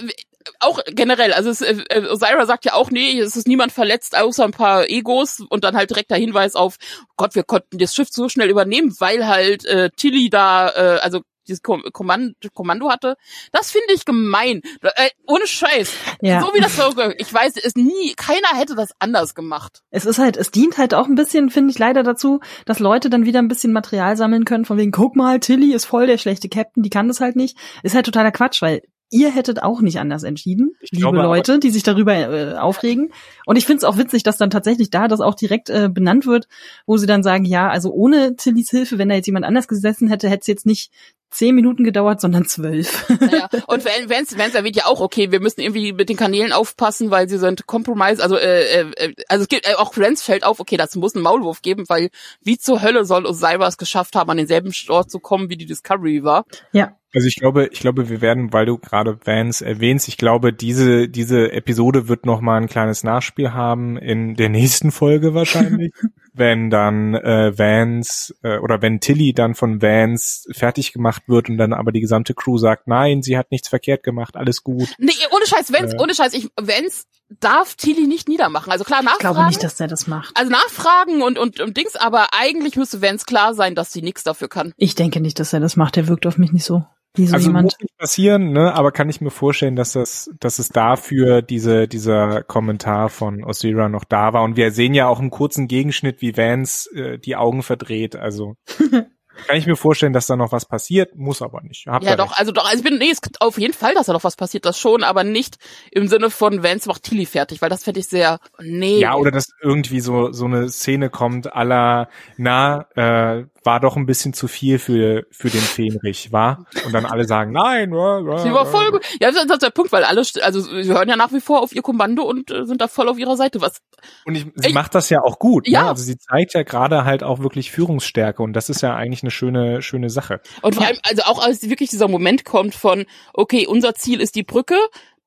auch generell, also es, äh, äh, Osira sagt ja auch, nee, es ist niemand verletzt, außer ein paar Egos und dann halt direkt der Hinweis auf, Gott, wir konnten das Schiff so schnell übernehmen, weil halt äh, Tilly da, äh, also dieses Kom Kommando, Kommando hatte. Das finde ich gemein. Äh, ohne Scheiß. Ja. So wie das so, ich weiß, es nie, keiner hätte das anders gemacht. Es ist halt, es dient halt auch ein bisschen, finde ich leider dazu, dass Leute dann wieder ein bisschen Material sammeln können, von wegen, guck mal, Tilly ist voll der schlechte Captain, die kann das halt nicht. Ist halt totaler Quatsch, weil ihr hättet auch nicht anders entschieden, Ich liebe glaube Leute, die sich darüber äh, aufregen. Und ich finde es auch witzig, dass dann tatsächlich da das auch direkt äh, benannt wird, wo sie dann sagen, ja, also ohne Tillys Hilfe, wenn da jetzt jemand anders gesessen hätte, hätte es jetzt nicht zehn Minuten gedauert, sondern zwölf. Naja, (laughs) und wenn Vance, Vance erwähnt ja auch, okay, wir müssen irgendwie mit den Kanälen aufpassen, weil sie sind compromise, also äh, äh, also es gibt äh, auch Vance fällt auf, okay, das muss einen Maulwurf geben, weil wie zur Hölle soll Osira es geschafft haben, an denselben Ort zu kommen, wie die Discovery war. ja. Also ich glaube, ich glaube, wir werden, weil du gerade Vance erwähnst, ich glaube, diese diese Episode wird noch mal ein kleines Nachspiel haben in der nächsten Folge wahrscheinlich, (laughs) wenn dann äh, Vance äh, oder wenn Tilly dann von Vance fertig gemacht wird und dann aber die gesamte Crew sagt, nein, sie hat nichts verkehrt gemacht, alles gut. Nee, ohne Scheiß, Vance, Äh. ohne Scheiß, ich, Vance darf Tilly nicht niedermachen. Also klar, Ich nachfragen. glaube nicht, dass der das macht. also nachfragen und, und, und Dings, aber eigentlich müsste Vance klar sein, dass sie nichts dafür kann. Ich denke nicht, dass er das macht. Der wirkt auf mich nicht so. Wie so Also jemand. muss nicht passieren, ne? Aber kann ich mir vorstellen, dass das, dass es dafür diese dieser Kommentar von Osira noch da war. Und wir sehen ja auch einen kurzen Gegenschnitt, wie Vance äh, die Augen verdreht. Also (laughs) kann ich mir vorstellen, dass da noch was passiert, muss aber nicht. Habt Ja, doch, recht. also doch, also ich bin, nee, es gibt auf jeden Fall, dass da noch was passiert, das schon, aber nicht im Sinne von Vance macht Tilly fertig, weil das fände ich sehr, nee. Ja, oder dass irgendwie so so eine Szene kommt, aller na äh, war doch ein bisschen zu viel für für den Fähnrich, war? Und dann alle sagen, nein, ja, ja, Sie war voll gut. Ja, das ist der Punkt, weil alle, also sie hören ja nach wie vor auf ihr Kommando und äh, sind da voll auf ihrer Seite. Was? Und ich, sie Ich- macht das ja auch gut. Ja. Ne? Also sie zeigt ja gerade halt auch wirklich Führungsstärke und das ist ja eigentlich eine schöne, schöne Sache. Und vor allem, also auch als wirklich dieser Moment kommt von, okay, unser Ziel ist die Brücke.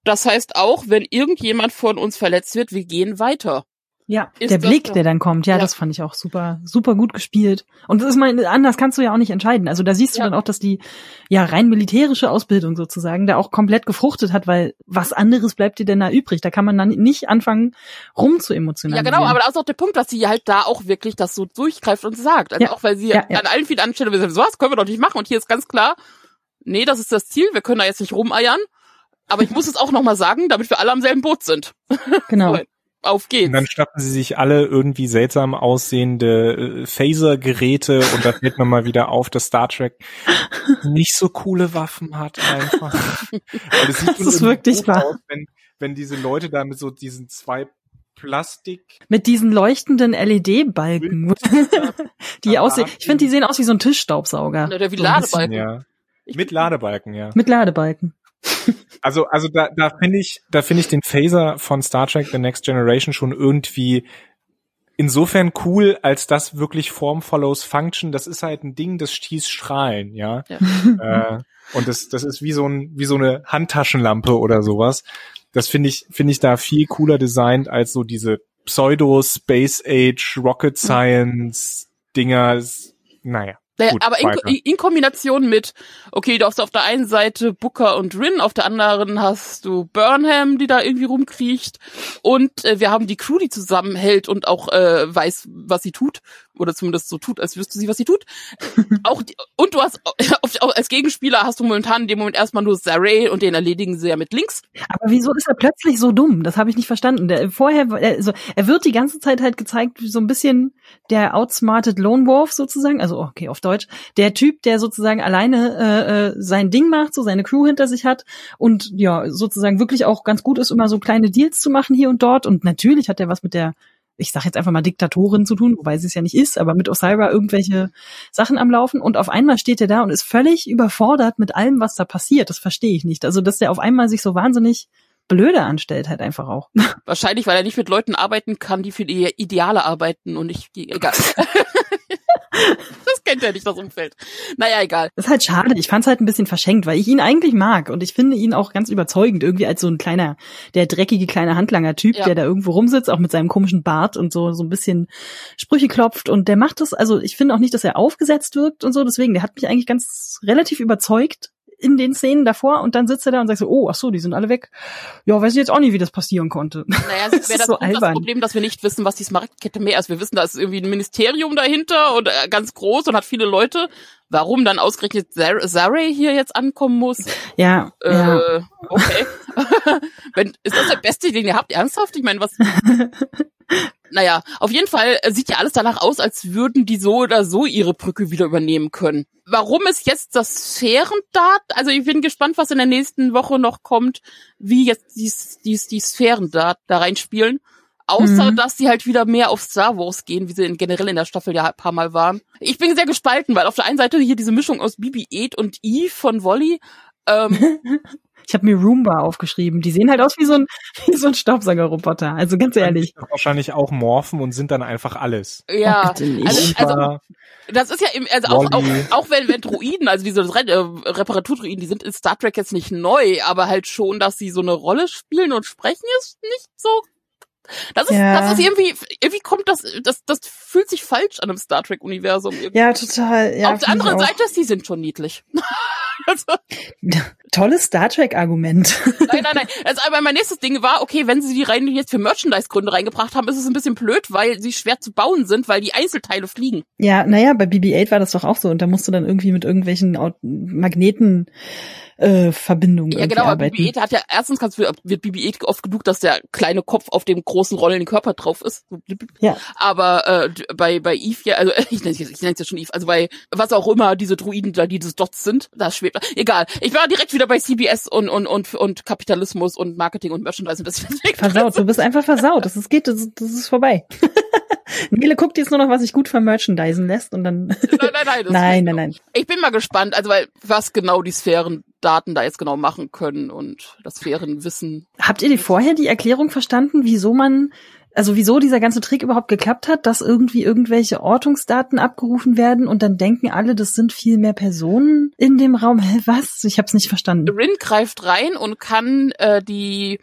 Das heißt auch, wenn irgendjemand von uns verletzt wird, wir gehen weiter. Ja, der Blick, so? der dann kommt, ja, Ja. das fand ich auch super, super gut gespielt. Und das ist mal, anders kannst du ja auch nicht entscheiden. Also da siehst du Ja. dann auch, dass die, ja, rein militärische Ausbildung sozusagen da auch komplett gefruchtet hat, weil was anderes bleibt dir denn da übrig? Da kann man dann nicht anfangen, rum zu Ja, emotionalisieren. genau, aber da ist auch der Punkt, dass sie halt da auch wirklich das so durchgreift und sagt. Also Ja. auch weil sie Ja, ja. an allen vielen Anstellungen sagt, so was können wir doch nicht machen. Und hier ist ganz klar, nee, das ist das Ziel, wir können da jetzt nicht rumeiern. Aber ich muss es auch nochmal sagen, damit wir alle am selben Boot sind. Genau. (laughs) So, Auf geht's. Und dann schnappen sie sich alle irgendwie seltsam aussehende äh, Phaser-Geräte und da fällt mir mal wieder auf, dass Star Trek nicht so coole Waffen hat einfach. (laughs) Das, sieht Das ist wirklich wahr. Aus, wenn, wenn diese Leute da mit so diesen zwei Plastik Mit diesen leuchtenden LED-Balken, (laughs) die aussehen. Ich finde, die sehen aus wie so ein Tischstaubsauger. Oder wie So ein bisschen. Ladebalken. ja. Mit Ladebalken, ja. Mit Ladebalken. Also, also da, da finde ich, da finde ich den Phaser von Star Trek The Next Generation schon irgendwie insofern cool, als das wirklich Form follows Function. Das ist halt ein Ding, das schießt Strahlen, ja. Ja. äh, und das, das ist wie so ein, wie so eine Handtaschenlampe oder sowas. Das finde ich, finde ich da viel cooler designt als so diese Pseudo Space Age Rocket Science Dinger. Naja. Naja, Gut, aber in, in Kombination mit, okay, du hast auf der einen Seite Booker und Rin, auf der anderen hast du Burnham, die da irgendwie rumkriecht und äh, wir haben die Crew, die zusammenhält und auch äh, weiß, was sie tut oder zumindest so tut, als wüsste sie, was sie tut. (laughs) auch die, und du hast (laughs) auf, auf, als Gegenspieler hast du momentan in dem Moment erstmal nur Saray und den erledigen sie ja mit links. Aber wieso ist er plötzlich so dumm? Das habe ich nicht verstanden. Der, vorher, er- also, er wird die ganze Zeit halt gezeigt, wie so ein bisschen der outsmarted Lone Wolf sozusagen, also okay, auf Deutsch, der Typ, der sozusagen alleine äh, äh, sein Ding macht, so seine Crew hinter sich hat und ja, sozusagen wirklich auch ganz gut ist, immer so kleine Deals zu machen hier und dort. Und natürlich hat er was mit der ich sage jetzt einfach mal Diktatorin zu tun, wobei sie es ja nicht ist, aber mit Osira irgendwelche Sachen am Laufen und auf einmal steht er da und ist völlig überfordert mit allem, was da passiert. Das verstehe ich nicht. Also, dass der auf einmal sich so wahnsinnig blöde anstellt, halt einfach auch. Wahrscheinlich, weil er nicht mit Leuten arbeiten kann, die für die Ideale arbeiten und nicht, die, egal. (laughs) (laughs) das kennt er nicht, das Umfeld. Naja, egal. Das ist halt schade. Ich fand's halt ein bisschen verschenkt, weil ich ihn eigentlich mag und ich finde ihn auch ganz überzeugend irgendwie als so ein kleiner, der dreckige kleine Handlanger-Typ, Ja. der da irgendwo rumsitzt, auch mit seinem komischen Bart und so so ein bisschen Sprüche klopft und der macht das. Also ich finde auch nicht, dass er aufgesetzt wirkt und so. Deswegen, der hat mich eigentlich ganz relativ überzeugt in den Szenen davor und dann sitzt er da und sagt so, oh, ach so, die sind alle weg. Ja, weiß ich jetzt auch nicht, wie das passieren konnte. Naja, (laughs) Das es wäre das, so das. Problem, dass wir nicht wissen, was die Smaragdkette mehr ist. Wir wissen, da ist irgendwie ein Ministerium dahinter und äh, ganz groß und hat viele Leute. Warum dann ausgerechnet Zar- Zaray hier jetzt ankommen muss? Ja, ja. Äh, okay. (laughs) Wenn, ist das der beste, den ihr habt? Ernsthaft? Ich meine, was? (laughs) Naja, auf jeden Fall äh, sieht ja alles danach aus, als würden die so oder so ihre Brücke wieder übernehmen können. Warum ist jetzt das Sphärendat? Also ich bin gespannt, was in der nächsten Woche noch kommt, wie jetzt die, die, die Sphärendat da reinspielen. Außer, Mhm. dass sie halt wieder mehr auf Star Wars gehen, wie sie in, generell in der Staffel ja ein paar Mal waren. Ich bin sehr gespalten, weil auf der einen Seite hier diese Mischung aus BB-8 und Eve von Wolly. Ähm, (laughs) Ich habe mir Roomba aufgeschrieben. Die sehen halt aus wie so ein, (laughs) wie so ein Staubsaugerroboter. Also ganz ehrlich. Wahrscheinlich auch morphen und sind dann einfach alles. ja, Oh, bitte nicht. also, also Das ist ja im, also auch, auch, auch wenn, wenn Druiden, also diese Re äh, Reparaturdruiden, die sind in Star Trek jetzt nicht neu, aber halt schon, dass sie so eine Rolle spielen und sprechen, ist nicht so. Das ist, Ja. das ist irgendwie, irgendwie kommt das, das, das fühlt sich falsch an einem Star Trek Universum. irgendwie. Ja, total. Ja, Auf der anderen. Seite, sie sind schon niedlich. (laughs) also, (laughs) Tolles Star Trek-Argument. (laughs) nein, nein, nein. Also, aber mein nächstes Ding war, okay, wenn sie die rein jetzt für Merchandise-Gründe reingebracht haben, ist es ein bisschen blöd, weil sie schwer zu bauen sind, weil die Einzelteile fliegen. Ja, naja, bei BB-8 war das doch auch so. Und da musst du dann irgendwie mit irgendwelchen Magneten äh, Verbindungen Ja, genau, aber arbeiten. BB-8 hat ja, erstens kannst du, wird BB-8 oft genug, dass der kleine Kopf auf dem großen rollenden Körper drauf ist. Ja. Aber äh, bei, bei Eve ja, also (laughs) ich nenne es ich nenn's ja schon Eve, also bei was auch immer diese Druiden da, diese Dots sind, das schwebt. Egal. Ich war direkt wieder bei CBS und, und, und, und Kapitalismus und Marketing und Merchandise und das Versaut, (laughs) du bist einfach versaut. Das ist, geht, das, das ist vorbei. (laughs) Nele guckt jetzt nur noch, was sich gut vermerchandisen lässt und dann. Nein, nein, nein. (laughs) nein, nein, nein. Ich bin mal gespannt, also weil was genau die Sphärendaten da jetzt genau machen können und das Sphärenwissen. Habt ihr die vorher die Erklärung verstanden, wieso man, also wieso dieser ganze Trick überhaupt geklappt hat, dass irgendwie irgendwelche Ortungsdaten abgerufen werden und dann denken alle, das sind viel mehr Personen in dem Raum? Hä, (laughs) was? Ich hab's nicht verstanden. Rin greift rein und kann äh, die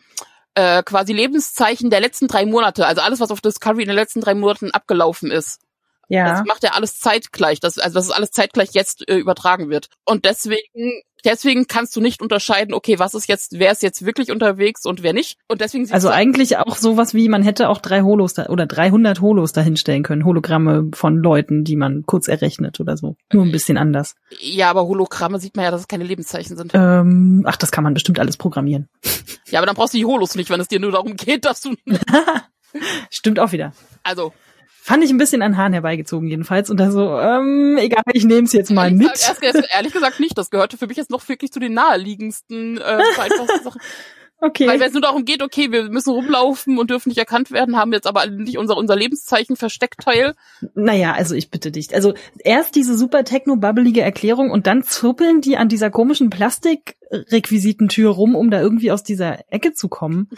äh, quasi Lebenszeichen der letzten drei Monate, also alles, was auf Discovery in den letzten drei Monaten abgelaufen ist, Ja. Das macht ja alles zeitgleich, das, also dass es alles zeitgleich jetzt äh, übertragen wird. Und deswegen, deswegen kannst du nicht unterscheiden, okay, was ist jetzt, wer ist jetzt wirklich unterwegs und wer nicht. Und deswegen Also eigentlich auch sowas wie, man hätte auch drei Holos da, oder 300 Holos dahinstellen können, Hologramme von Leuten, die man kurz errechnet oder so. Nur ein bisschen anders. ja, aber Hologramme sieht man ja, dass es keine Lebenszeichen sind. Ähm, ach, das kann man bestimmt alles programmieren. Ja, aber dann brauchst du die Holos nicht, wenn es dir nur darum geht, dass du, (laughs) Stimmt auch wieder. also. Fand ich ein bisschen an Haaren herbeigezogen jedenfalls. Und da so, ähm, egal, ich nehme es jetzt mal ehrlich, mit. gesagt- erst, erst, ehrlich gesagt nicht. Das gehörte für mich jetzt noch wirklich zu den naheliegendsten äh, Sachen. (laughs) Okay. Weil wenn es nur darum geht, okay, wir müssen rumlaufen und dürfen nicht erkannt werden, haben jetzt aber nicht unser, unser Lebenszeichen Versteckteil. Naja, also ich bitte dich. Also erst diese super techno-babbelige Erklärung und dann zuppeln die an dieser komischen Plastikrequisitentür rum, um da irgendwie aus dieser Ecke zu kommen.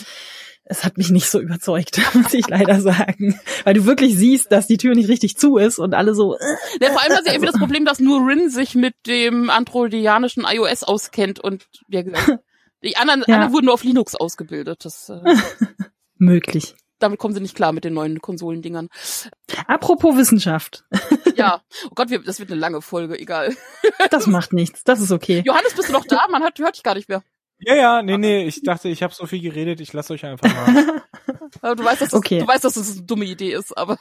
Es hat mich nicht so überzeugt, (laughs) muss ich leider sagen. Weil du wirklich siehst, dass die Tür nicht richtig zu ist und alle so, äh, Ja, vor allem hat sie irgendwie das Problem, dass nur Rin sich mit dem androidianischen iOS auskennt und gesagt, die anderen, Ja. anderen wurden nur auf Linux ausgebildet. Das, äh, (laughs) möglich. damit kommen sie nicht klar mit den neuen Konsolendingern. Apropos Wissenschaft. (laughs) Ja, oh Gott, wir, das wird eine lange Folge, egal. Das macht nichts. Das ist okay. Johannes, bist du noch da? Man hat, hört dich gar nicht mehr. Ja, ja, nee, nee, ich dachte, ich habe so viel geredet, ich lasse euch einfach mal. (laughs) Aber Du weißt, dass das, Okay. du weißt, dass das eine dumme Idee ist, aber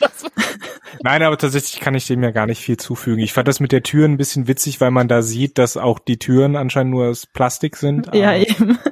(laughs) Nein, aber tatsächlich kann ich dem ja gar nicht viel zufügen. Ich fand das mit der Tür ein bisschen witzig, weil man da sieht, dass auch die Türen anscheinend nur aus Plastik sind. Ja, eben. (laughs)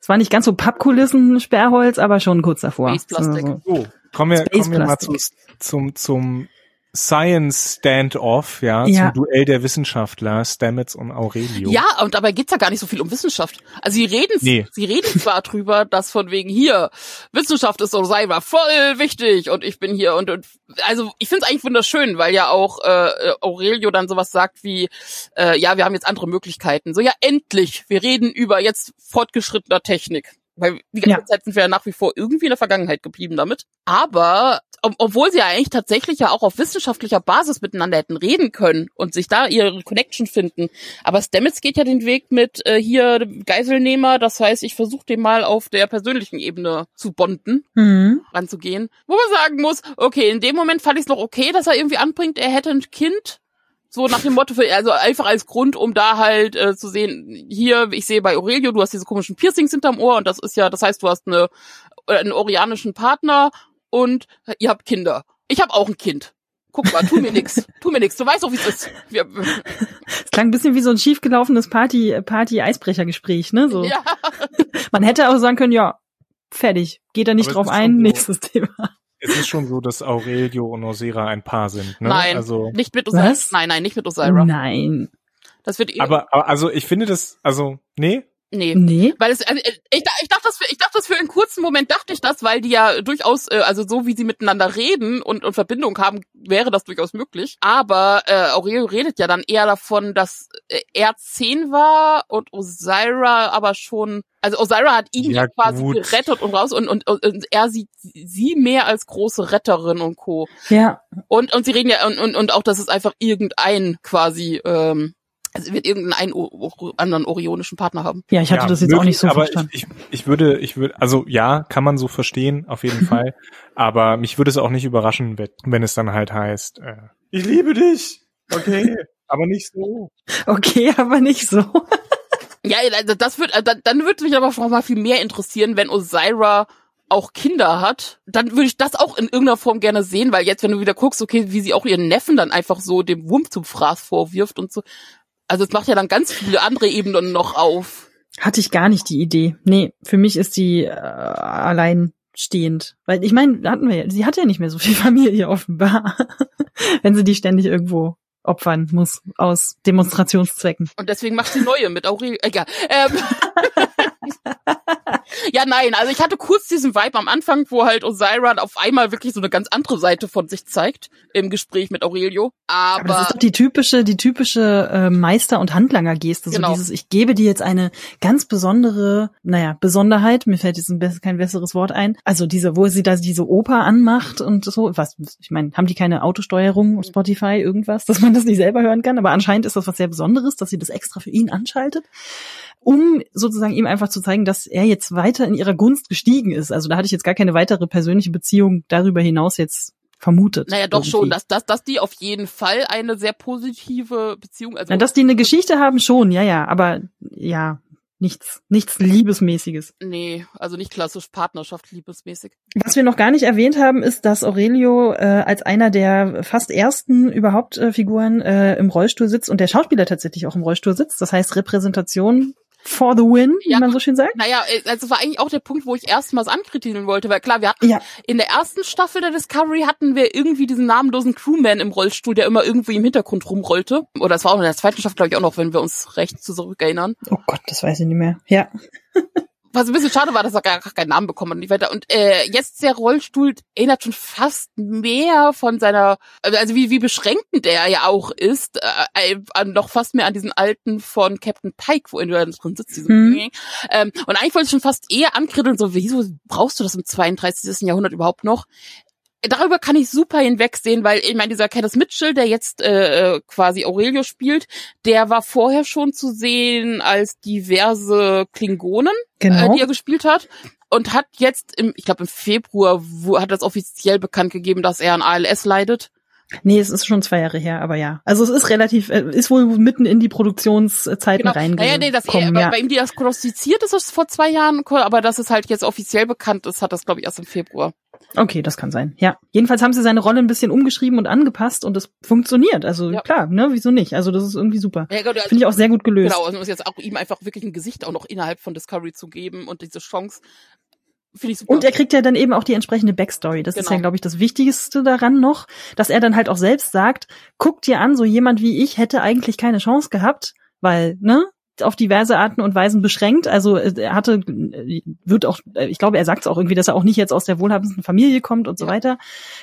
Es war nicht ganz so Pappkulissen, Sperrholz, aber schon kurz davor. Space Plastic. Also, So, kommen wir, kommen wir mal zu, Plastik. zum, zum Science Standoff, ja, Ja. zum Duell der Wissenschaftler, Stamets und Aurelio. ja, und dabei geht's ja gar nicht so viel um Wissenschaft. Also sie reden, Nee. sie reden zwar (laughs) drüber, dass von wegen hier, Wissenschaft ist so selber voll wichtig und ich bin hier und, und also ich finde es eigentlich wunderschön, weil ja auch äh, Aurelio dann sowas sagt wie, äh, ja, wir haben jetzt andere Möglichkeiten. So, ja, endlich, wir reden über jetzt fortgeschrittener Technik. Weil die ganze Ja. Zeit sind wir ja nach wie vor irgendwie in der Vergangenheit geblieben damit. Aber ob, obwohl sie ja eigentlich tatsächlich ja auch auf wissenschaftlicher Basis miteinander hätten reden können und sich da ihre Connection finden. Aber Stamets geht ja den Weg mit äh, hier Geiselnehmer, das heißt, ich versuche den mal auf der persönlichen Ebene zu bonden, Mhm. ranzugehen. Wo man sagen muss, okay, in dem Moment fand ich es noch okay, dass er irgendwie anbringt, er hätte ein Kind. So nach dem Motto, für, also einfach als Grund, um da halt äh, zu sehen, hier, ich sehe bei Aurelio, du hast diese komischen Piercings hinterm Ohr und das ist ja, das heißt, du hast eine, äh, einen orianischen Partner und ihr habt Kinder. Ich habe auch ein Kind. Guck mal, tu mir (laughs) nix. Tu mir nix. Du weißt doch, wie es ist. Wir, Es klang ein bisschen wie so ein schiefgelaufenes Party, Party-Eisbrechergespräch, ne? So. ja. (laughs) Man hätte auch sagen können, ja, fertig. Geht da nicht Aber drauf ein, so- nächstes Thema. Es ist schon so, dass Aurelio und Osira ein Paar sind, ne? Nein, Also, nicht mit Osira. Nein, nein, nicht mit Osira. Nein. Das wird eh- aber, aber, also ich finde das, also, nee, nee. Nee. Weil es, also, ich, ich dachte das für, ich dachte das für einen kurzen Moment dachte ich das, weil die ja durchaus, äh, also so wie sie miteinander reden und, und Verbindung haben, wäre das durchaus möglich. Aber äh, Aurelio redet ja dann eher davon, dass äh, er zehn war und Osira aber schon, also Osira hat ihn Ja, ja, quasi gut. gerettet und raus und, und, und er sieht sie mehr als große Retterin und Co. Ja. Und, und sie reden ja, und, und, und auch, dass es einfach irgendein quasi, ähm, also wird irgendeinen anderen orionischen Partner haben. Ja, ich hatte ja, das jetzt auch nicht so aber verstanden. Ich, ich, ich würde, ich würde, also ja, kann man so verstehen, auf jeden (laughs) Fall. Aber mich würde es auch nicht überraschen, wenn- wenn es dann halt heißt, äh, ich liebe dich. Okay, (laughs) aber nicht so. Okay, aber nicht so. (laughs) Ja, also das wird, äh, dann, dann würde mich aber noch mal viel mehr interessieren, wenn Osira auch Kinder hat, dann würde ich das auch in irgendeiner Form gerne sehen, weil jetzt, wenn du wieder guckst, okay, wie sie auch ihren Neffen dann einfach so dem Wump zum Fraß vorwirft und so. Also es macht ja dann ganz viele andere Ebenen noch auf. Hatte ich gar nicht die Idee. Nee, für mich ist die äh, alleinstehend. Weil ich meine, hatten wir ja, sie hat ja nicht mehr so viel (laughs) Familie offenbar, (laughs) wenn sie die ständig irgendwo opfern muss aus Demonstrationszwecken. Und deswegen macht sie neue mit Aurel. Egal. Ähm. (laughs) ja, nein, also ich hatte kurz diesen Vibe am Anfang, wo halt Osira auf einmal wirklich so eine ganz andere Seite von sich zeigt im Gespräch mit Aurelio. Aber, Aber das ist doch die typische, die typische äh, Meister- und Handlanger-Geste. So Genau. dieses, ich gebe dir jetzt eine ganz besondere, naja, Besonderheit, mir fällt jetzt ein kein besseres Wort ein. Also diese, wo sie da diese Oper anmacht und so, was, ich meine, haben die keine Autosteuerung auf Spotify, irgendwas, dass man das nicht selber hören kann? Aber anscheinend ist das was sehr Besonderes, dass sie das extra für ihn anschaltet, um sozusagen ihm einfach zu zeigen, dass er jetzt weiter in ihrer Gunst gestiegen ist. Also da hatte ich jetzt gar keine weitere persönliche Beziehung darüber hinaus jetzt vermutet. Naja, doch irgendwie. schon, dass, dass, dass die auf jeden Fall eine sehr positive Beziehung, also Na, dass die eine Geschichte haben, schon, ja, ja, aber ja, nichts, nichts Liebesmäßiges. nee, also nicht klassisch Partnerschaft liebesmäßig. Was wir noch gar nicht erwähnt haben, ist, dass Aurelio äh, als einer der fast ersten überhaupt äh, Figuren äh, im Rollstuhl sitzt und der Schauspieler tatsächlich auch im Rollstuhl sitzt. Das heißt Repräsentation for the win, Ja. wie man so schön sagt. Naja, äh, also war eigentlich auch der Punkt, wo ich erstmals ankritisieren wollte, weil klar, wir hatten Ja. in der ersten Staffel der Discovery hatten wir irgendwie diesen namenlosen Crewman im Rollstuhl, der immer irgendwie im Hintergrund rumrollte. Oder das war auch in der zweiten Staffel, glaube ich, auch noch, wenn wir uns recht zurückerinnern. Oh Gott, das weiß ich nicht mehr. Ja. Was ein bisschen schade war, dass er gar, gar keinen Namen bekommen hat und nicht weiter. Und äh, jetzt der Rollstuhl erinnert schon fast mehr von seiner, also wie, wie beschränkend er ja auch ist, äh, an, noch fast mehr an diesen alten von Captain Pike, wo da drin sitzt. Diesen Hm. ähm, und eigentlich wollte ich schon fast eher ankritteln, so, wieso brauchst du das im 32. Jahrhundert überhaupt noch? Darüber kann ich super hinwegsehen, weil ich meine, dieser Kenneth Mitchell, der jetzt äh, äh, quasi Aurelio spielt, der war vorher schon zu sehen als diverse Klingonen äh, Genau. die er gespielt hat. Und hat jetzt im, ich glaube im Februar, wo, hat das offiziell bekannt gegeben, dass er an ALS leidet. Nee, es ist schon zwei Jahre her, aber ja. Also es ist relativ, äh, ist wohl mitten in die Produktionszeiten Genau. reingekommen. Naja, nee, das eh, ja. bei, ihm diagnostiziert ist es vor zwei Jahren, aber dass es halt jetzt offiziell bekannt ist, hat das glaube ich erst im Februar. Okay, das kann sein. Ja. Jedenfalls haben sie seine Rolle ein bisschen umgeschrieben und angepasst und es funktioniert. Also Ja. klar, ne, wieso nicht? Also das ist irgendwie super. Ja, genau, Finde ich auch sehr gut gelöst. Genau, also ist jetzt auch ihm einfach wirklich ein Gesicht auch noch innerhalb von Discovery zu geben und diese Chance finde ich super. Und er kriegt ja dann eben auch die entsprechende Backstory. Das ist Genau. ja, glaube ich, das Wichtigste daran noch, dass er dann halt auch selbst sagt, guck dir an, so jemand wie ich hätte eigentlich keine Chance gehabt, weil, ne, auf diverse Arten und Weisen beschränkt. Also äh, er hatte, äh, wird auch, äh, ich glaube, er sagt es auch irgendwie, dass er auch nicht jetzt aus der wohlhabendsten Familie kommt und so weiter.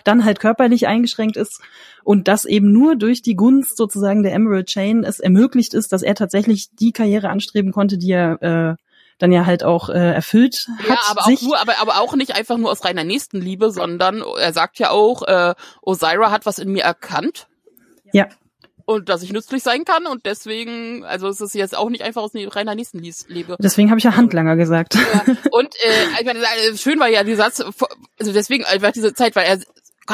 Dann halt körperlich eingeschränkt ist und dass eben nur durch die Gunst sozusagen der Emerald Chain es ermöglicht ist, dass er tatsächlich die Karriere anstreben konnte, die er äh, dann ja halt auch äh, erfüllt hat. ja, aber auch sich. nur, aber, aber auch nicht einfach nur aus reiner Nächstenliebe, sondern er sagt ja auch, äh, Osira hat was in mir erkannt. Ja. Und dass ich nützlich sein kann und deswegen, also es ist jetzt auch nicht einfach aus reiner Nächstenliebe. Deswegen habe ich ja Handlanger gesagt. Ja. Und äh, ich meine, äh, schön war ja dieser Satz, also deswegen einfach diese Zeit, weil er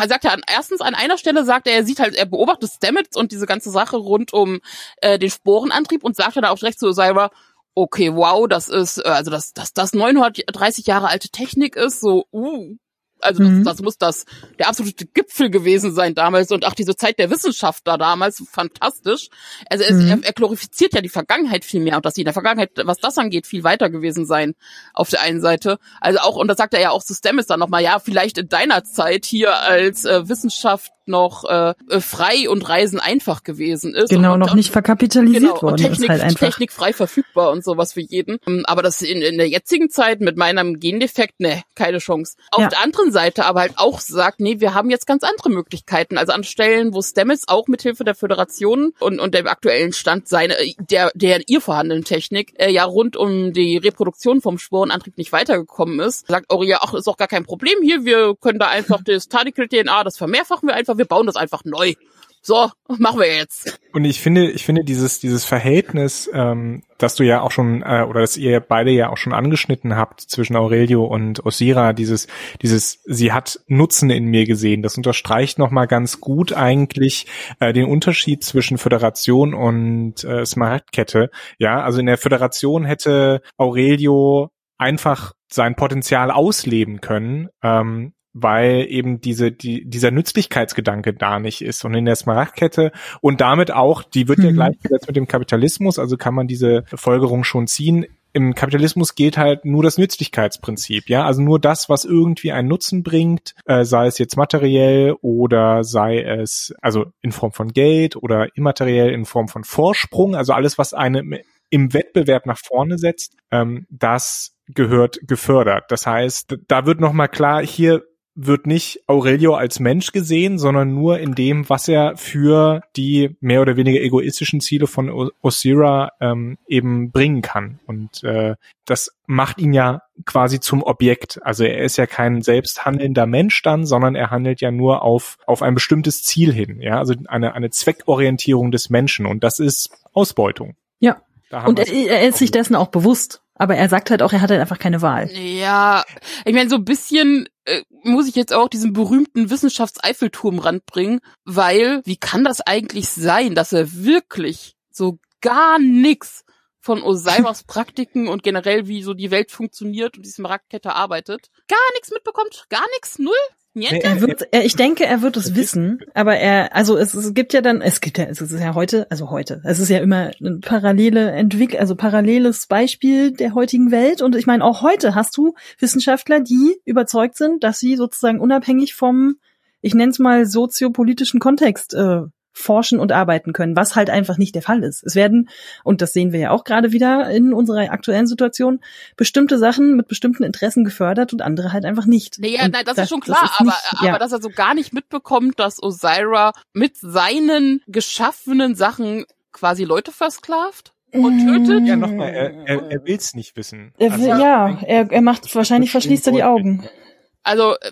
er sagt ja an, erstens an einer Stelle sagt er, er sieht halt, er beobachtet Stamets und diese ganze Sache rund um äh, den Sporenantrieb und sagt dann auch direkt zu Osira, okay, wow, das ist, äh, also dass dass das 930 Jahre alte Technik ist, so, uh, also das, Mhm. das muss das der absolute Gipfel gewesen sein damals und auch diese Zeit der Wissenschaft da damals fantastisch. Also es, Mhm. er, er glorifiziert ja die Vergangenheit viel mehr und dass sie in der Vergangenheit, was das angeht, viel weiter gewesen sein auf der einen Seite. Also auch und das sagt er ja auch zu Stamets dann nochmal, ja vielleicht in deiner Zeit hier als äh, Wissenschaft noch äh, äh, frei und Reisen einfach gewesen ist. Genau, und, noch und, nicht verkapitalisiert Genau, worden Technik, ist halt einfach. Technik frei verfügbar und sowas für jeden. Ähm, Aber das in, in der jetzigen Zeit mit meinem Gendefekt, ne, keine Chance. Auf Ja. der anderen Seite aber halt auch sagt, nee, wir haben jetzt ganz andere Möglichkeiten. Also an Stellen, wo Stamets auch mithilfe der Föderation und, und dem aktuellen Stand seine, der, der ihr vorhandenen Technik, äh, ja rund um die Reproduktion vom Sporenantrieb nicht weitergekommen ist, sagt Auria, ach, ist auch gar kein Problem hier, wir können da einfach (laughs) das Tadical DNA, das vermehrfachen wir einfach, wir bauen das einfach neu. So, machen wir jetzt. Und ich finde, ich finde dieses dieses Verhältnis, ähm, das du ja auch schon äh, oder das ihr beide ja auch schon angeschnitten habt zwischen Aurelio und Osira, dieses dieses sie hat Nutzen in mir gesehen. Das unterstreicht noch mal ganz gut eigentlich äh, den Unterschied zwischen Föderation und äh, Smaragdkette. Ja, also in der Föderation hätte Aurelio einfach sein Potenzial ausleben können. Ähm, weil eben diese, die, dieser Nützlichkeitsgedanke da nicht ist. Und in der Smaragdkette und damit auch, die wird ja Mhm. gleichgesetzt mit dem Kapitalismus, also kann man diese Folgerung schon ziehen. Im Kapitalismus gilt halt nur das Nützlichkeitsprinzip, ja, also nur das, was irgendwie einen Nutzen bringt, äh, sei es jetzt materiell oder sei es also in Form von Geld oder immateriell in Form von Vorsprung, also alles, was eine im Wettbewerb nach vorne setzt, ähm, das gehört gefördert. Das heißt, da wird nochmal klar, hier wird nicht Aurelio als Mensch gesehen, sondern nur in dem, was er für die mehr oder weniger egoistischen Ziele von Osira ähm, eben bringen kann. Und äh, das macht ihn ja quasi zum Objekt. Also er ist ja kein selbsthandelnder Mensch dann, sondern er handelt ja nur auf, auf ein bestimmtes Ziel hin. Ja, also eine, eine Zweckorientierung des Menschen. Und das ist Ausbeutung. Ja. Und er, er ist sich dessen auch bewusst. Aber er sagt halt auch, er hat halt einfach keine Wahl. Ja, ich meine, so ein bisschen äh, muss ich jetzt auch diesen berühmten Wissenschafts-Eiffelturm ranbringen, weil wie kann das eigentlich sein, dass er wirklich so gar nix von Osiris (laughs) Praktiken und generell wie so die Welt funktioniert und diese Marktkette arbeitet, gar nichts mitbekommt, gar nichts, null? Er wird, er, ich denke, er wird es wissen, aber er, also es, es gibt ja dann, es gibt ja, es ist ja heute, also heute, es ist ja immer eine parallele Entwicklung, also paralleles Beispiel der heutigen Welt und ich meine, auch heute hast du Wissenschaftler, die überzeugt sind, dass sie sozusagen unabhängig vom, ich nenne es mal soziopolitischen Kontext äh, forschen und arbeiten können, was halt einfach nicht der Fall ist. Es werden, und das sehen wir ja auch gerade wieder in unserer aktuellen Situation, bestimmte Sachen mit bestimmten Interessen gefördert und andere halt einfach nicht. Naja, und nein, das, das ist schon klar, ist aber, nicht, ja. aber dass er so gar nicht mitbekommt, dass Osira mit seinen geschaffenen Sachen quasi Leute versklavt? und tötet? Ja, nochmal, er, er, er will es nicht wissen. Er will, also, ja, er, er macht, wahrscheinlich verschließt er die Augen. Also, äh,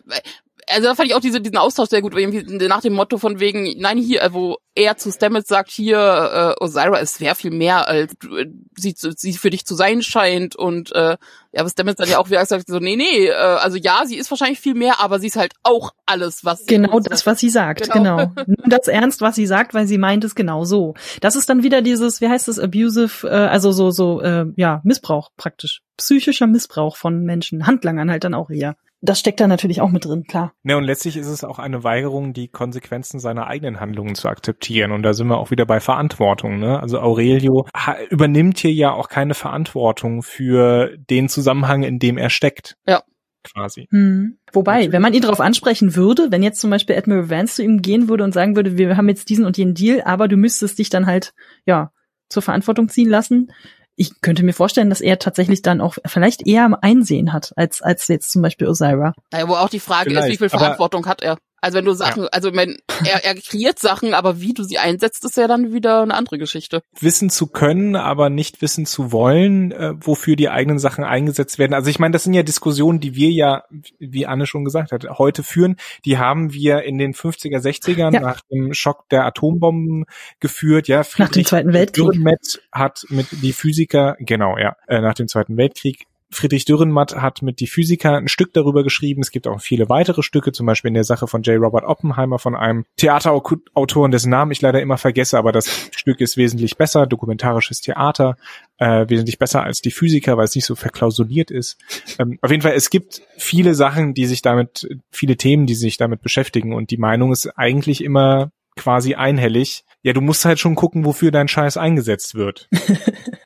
also da fand ich auch diese, diesen Austausch sehr gut, irgendwie nach dem Motto von wegen, nein, hier, äh, wo er zu Stamets sagt, hier, äh, Osira ist sehr viel mehr, als äh, sie, sie für dich zu sein scheint und äh, ja, aber Stamets dann ja auch wieder sagt, so, nee, nee, äh, also ja, sie ist wahrscheinlich viel mehr, aber sie ist halt auch alles, was Genau das, was sie sagt, genau. genau. Nimm das ernst, was sie sagt, weil sie meint es genau so. Das ist dann wieder dieses, wie heißt das, abusive, äh, also so, so, äh, ja, Missbrauch praktisch. Psychischer Missbrauch von Menschen, Handlangern halt dann auch eher das steckt da natürlich auch mit drin, klar. Ne, und letztlich ist es auch eine Weigerung, die Konsequenzen seiner eigenen Handlungen zu akzeptieren. Und da sind wir auch wieder bei Verantwortung. Ne? Also Aurelio übernimmt hier ja auch keine Verantwortung für den Zusammenhang, in dem er steckt. Ja. Quasi. Hm. Wobei, Natürlich. wenn man ihn darauf ansprechen würde, wenn jetzt zum Beispiel Admiral Vance zu ihm gehen würde und sagen würde, wir haben jetzt diesen und jenen Deal, aber du müsstest dich dann halt, ja, zur Verantwortung ziehen lassen, ich könnte mir vorstellen, dass er tatsächlich dann auch vielleicht eher Einsehen hat, als, als jetzt zum Beispiel Osira. Naja, wo auch die Frage vielleicht, ist, wie viel Verantwortung hat er? Also wenn du Sachen, ja. also wenn er, er kreiert Sachen, aber wie du sie einsetzt, ist ja dann wieder eine andere Geschichte. Wissen zu können, aber nicht wissen zu wollen, äh, wofür die eigenen Sachen eingesetzt werden. Also ich meine, das sind ja Diskussionen, die wir ja, wie Anne schon gesagt hat, heute führen. Die haben wir in den 50er, 60ern ja. nach dem Schock der Atombomben geführt. Ja, Friedrich nach dem Zweiten Weltkrieg. Dürrenmatt hat mit die Physiker, genau, ja, äh, nach dem Zweiten Weltkrieg Friedrich Dürrenmatt hat mit die Physiker ein Stück darüber geschrieben. Es gibt auch viele weitere Stücke, zum Beispiel in der Sache von J. Robert Oppenheimer von einem Theaterautoren, dessen Namen ich leider immer vergesse, aber das Stück ist wesentlich besser, dokumentarisches Theater, äh, wesentlich besser als die Physiker, weil es nicht so verklausuliert ist. Ähm, auf jeden Fall, es gibt viele Sachen, die sich damit, viele Themen, die sich damit beschäftigen und die Meinung ist eigentlich immer quasi einhellig. Ja, du musst halt schon gucken, wofür dein Scheiß eingesetzt wird. (laughs)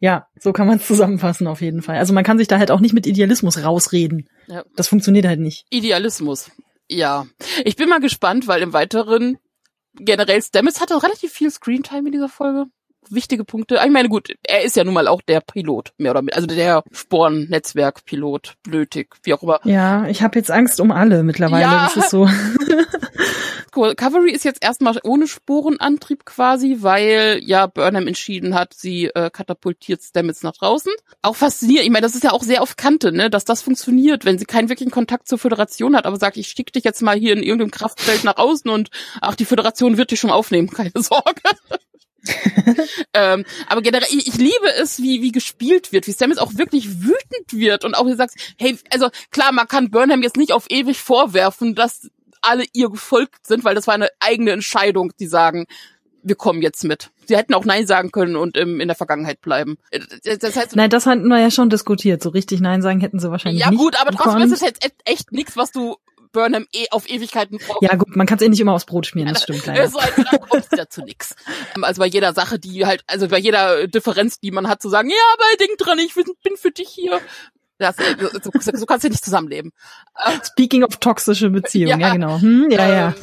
Ja, so kann man es (laughs) zusammenfassen auf jeden Fall. Also man kann sich da halt auch nicht mit Idealismus rausreden. Ja. Das funktioniert halt nicht. Idealismus. Ja. Ich bin mal gespannt, weil im Weiteren generell Stamets hatte relativ viel Screentime in dieser Folge. Wichtige Punkte. Ich meine, gut, er ist ja nun mal auch der Pilot, mehr oder weniger. Also der Sporen-Netzwerk-Pilot, blötig, wie auch immer. Ja, ich habe jetzt Angst um alle mittlerweile. Ja. Das ist so. (laughs) Cavalry ist jetzt erstmal ohne Sporenantrieb quasi, weil ja Burnham entschieden hat, sie äh, katapultiert Stamets nach draußen. Auch faszinierend, ich meine, das ist ja auch sehr auf Kante, ne, dass das funktioniert, wenn sie keinen wirklichen Kontakt zur Föderation hat, aber sagt, ich schicke dich jetzt mal hier in irgendeinem Kraftfeld nach außen und ach, die Föderation wird dich schon aufnehmen, keine (laughs) Sorge. (laughs) ähm, aber generell, ich, ich, liebe es, wie, wie gespielt wird, wie Stamets auch wirklich wütend wird und auch wie sagt, hey, also klar, man kann Burnham jetzt nicht auf ewig vorwerfen, dass alle ihr gefolgt sind, weil das war eine eigene Entscheidung, die sagen, wir kommen jetzt mit. Sie hätten auch Nein sagen können und im, in der Vergangenheit bleiben. Das heißt, Nein, das hatten wir ja schon diskutiert. So richtig Nein sagen hätten sie wahrscheinlich ja, nicht. Ja gut, aber trotzdem ist es jetzt echt nichts, was du Burnham eh auf Ewigkeiten brauchst. Ja gut, man kann es eh nicht immer aufs Brot schmieren, das stimmt (laughs) leider. So, also, kommt ja zu nix. Also bei jeder Sache, die halt, also bei jeder Differenz, die man hat, zu sagen, ja, aber denk dran, ich bin für dich hier. Das, so, so kannst du nicht zusammenleben. Speaking of toxische Beziehungen, ja, ja genau. Hm, ja, ähm, ja.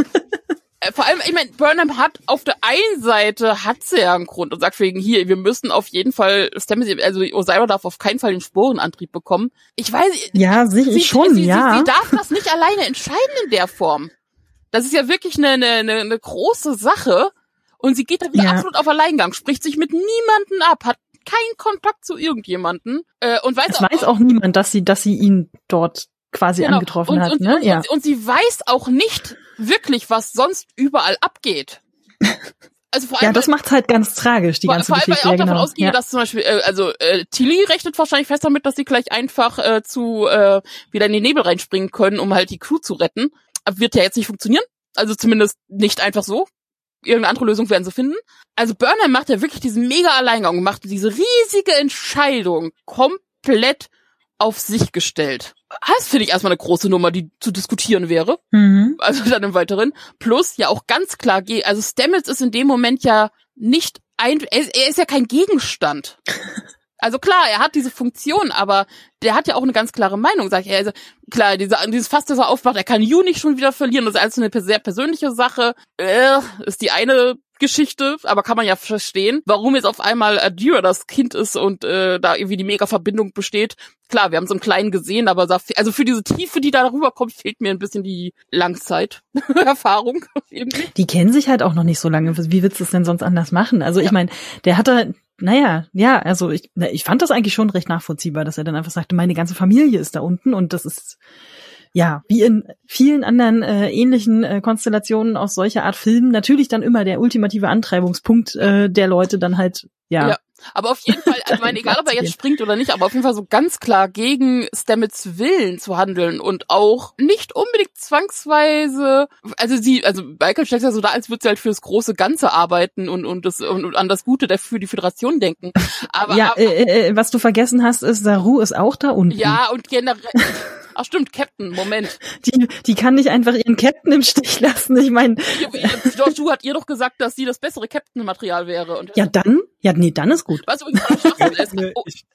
Äh, vor allem, ich meine, Burnham hat auf der einen Seite hat sie ja einen Grund und sagt wegen hier, wir müssen auf jeden Fall, also Osira darf auf keinen Fall den Sporenantrieb bekommen. Ich weiß, ja, sicher sie, schon, sie, ja. Sie, sie darf das nicht alleine entscheiden in der Form. Das ist ja wirklich eine, eine, eine große Sache. Und sie geht da wieder ja. absolut auf Alleingang, spricht sich mit niemanden ab, hat keinen Kontakt zu irgendjemanden äh, und weiß es auch, weiß auch niemand, dass sie, dass sie ihn dort quasi genau. angetroffen und, hat. Und, ne? und, ja. und, sie weiß auch nicht wirklich, was sonst überall abgeht. (laughs) Also vor allem, Ja, das macht's halt ganz tragisch, die vor, ganze vor allem, weil ich Geschichte. auch ja, davon genau. ausgehe, ja. dass zum Beispiel, äh, also äh, Tilly rechnet wahrscheinlich fest damit, dass sie gleich einfach äh, zu äh, wieder in den Nebel reinspringen können, um halt die Crew zu retten. Aber wird ja jetzt nicht funktionieren. Also zumindest nicht einfach so. Irgendeine andere Lösung werden sie finden. Also Burnham macht ja wirklich diesen mega Alleingang und macht diese riesige Entscheidung komplett auf sich gestellt. Das finde ich erstmal eine große Nummer, die zu diskutieren wäre Mhm. also dann im Weiteren. Plus ja auch ganz klar, also Stamets ist in dem Moment ja nicht ein, er, ist- er ist ja kein Gegenstand. (laughs) Also klar, er hat diese Funktion, aber der hat ja auch eine ganz klare Meinung, sag ich. Also klar, diese, dieses Fass, das er aufmacht, er kann You nicht schon wieder verlieren, das ist alles eine sehr persönliche Sache. Äh, ist die eine Geschichte, aber kann man ja verstehen, warum jetzt auf einmal Adira das Kind ist und äh, da irgendwie die mega Verbindung besteht. Klar, wir haben so einen kleinen gesehen, aber da, also für diese Tiefe, die da darüber kommt, fehlt mir ein bisschen die Langzeiterfahrung. (laughs) Die kennen sich halt auch noch nicht so lange. Wie willst du es denn sonst anders machen? Also ich Ja. meine, der hatte, naja, ja, also ich, na, ich fand das eigentlich schon recht nachvollziehbar, dass er dann einfach sagte, meine ganze Familie ist da unten und das ist ja, wie in vielen anderen äh, ähnlichen äh, Konstellationen aus solcher Art Filmen natürlich dann immer der ultimative Antreibungspunkt äh, der Leute dann halt, ja. Ja. Aber auf jeden Fall, (laughs) also ich meine, egal ob er jetzt springt oder nicht, aber auf jeden Fall so ganz klar gegen Stamets Willen zu handeln und auch nicht unbedingt zwangsweise, also sie, also Michael stellt ja so da, als würde sie halt fürs große Ganze arbeiten und, und, das, und, und an das Gute der für die Föderation denken. (laughs) Aber, ja, aber äh, äh, was du vergessen hast, ist, Saru ist auch da unten. ja, und generell, (laughs) ach stimmt, Captain, Moment. (laughs) Die, die kann nicht einfach ihren Captain im Stich lassen. Ich meine, Joshua hat ihr doch gesagt, dass sie das bessere Captain-Material wäre. Und ja dann, ja nee, dann ist gut. was übrigens ist. finde, ich,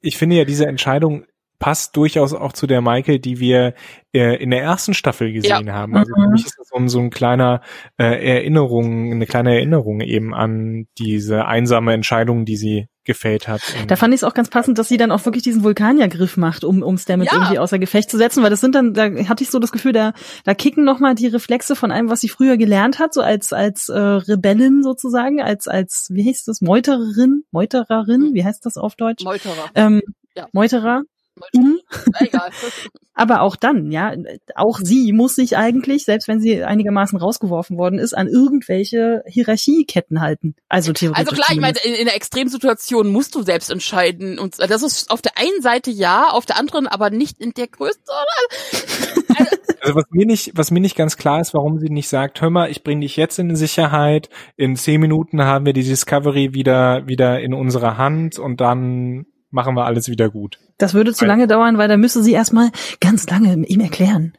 ich finde ja, diese Entscheidung passt durchaus auch zu der Michael, die wir äh, in der ersten Staffel gesehen haben. Also für Mhm. mich ist das so ein, so ein kleiner äh, Erinnerung, eine kleine Erinnerung eben an diese einsame Entscheidung, die sie gefällt hat. Da fand ich es auch ganz passend, dass sie dann auch wirklich diesen Vulkaniergriff macht, um, um Stamets Ja. irgendwie außer Gefecht zu setzen, weil das sind dann, da hatte ich so das Gefühl, da, da kicken nochmal die Reflexe von einem, was sie früher gelernt hat, so als, als äh, Rebellin sozusagen, als, als, wie heißt das, Meutererin, Meutererin, wie heißt das auf Deutsch? Meuterer. Ähm, Ja. Meuterer. Meuterer. Mhm. Egal. (laughs) Aber auch dann, ja, auch sie muss sich eigentlich, selbst wenn sie einigermaßen rausgeworfen worden ist, an irgendwelche Hierarchieketten halten. Also theoretisch. Also klar, ich meine, zumindest. in, in der Extremsituation musst du selbst entscheiden. Und das ist auf der einen Seite ja, auf der anderen aber nicht in der Größe. (laughs) Also was mir nicht, was mir nicht ganz klar ist, warum sie nicht sagt, hör mal, ich bringe dich jetzt in Sicherheit. In zehn Minuten haben wir die Discovery wieder wieder in unserer Hand und dann machen wir alles wieder gut. Das würde zu lange dauern, weil da müsste sie erstmal ganz lange ihm erklären,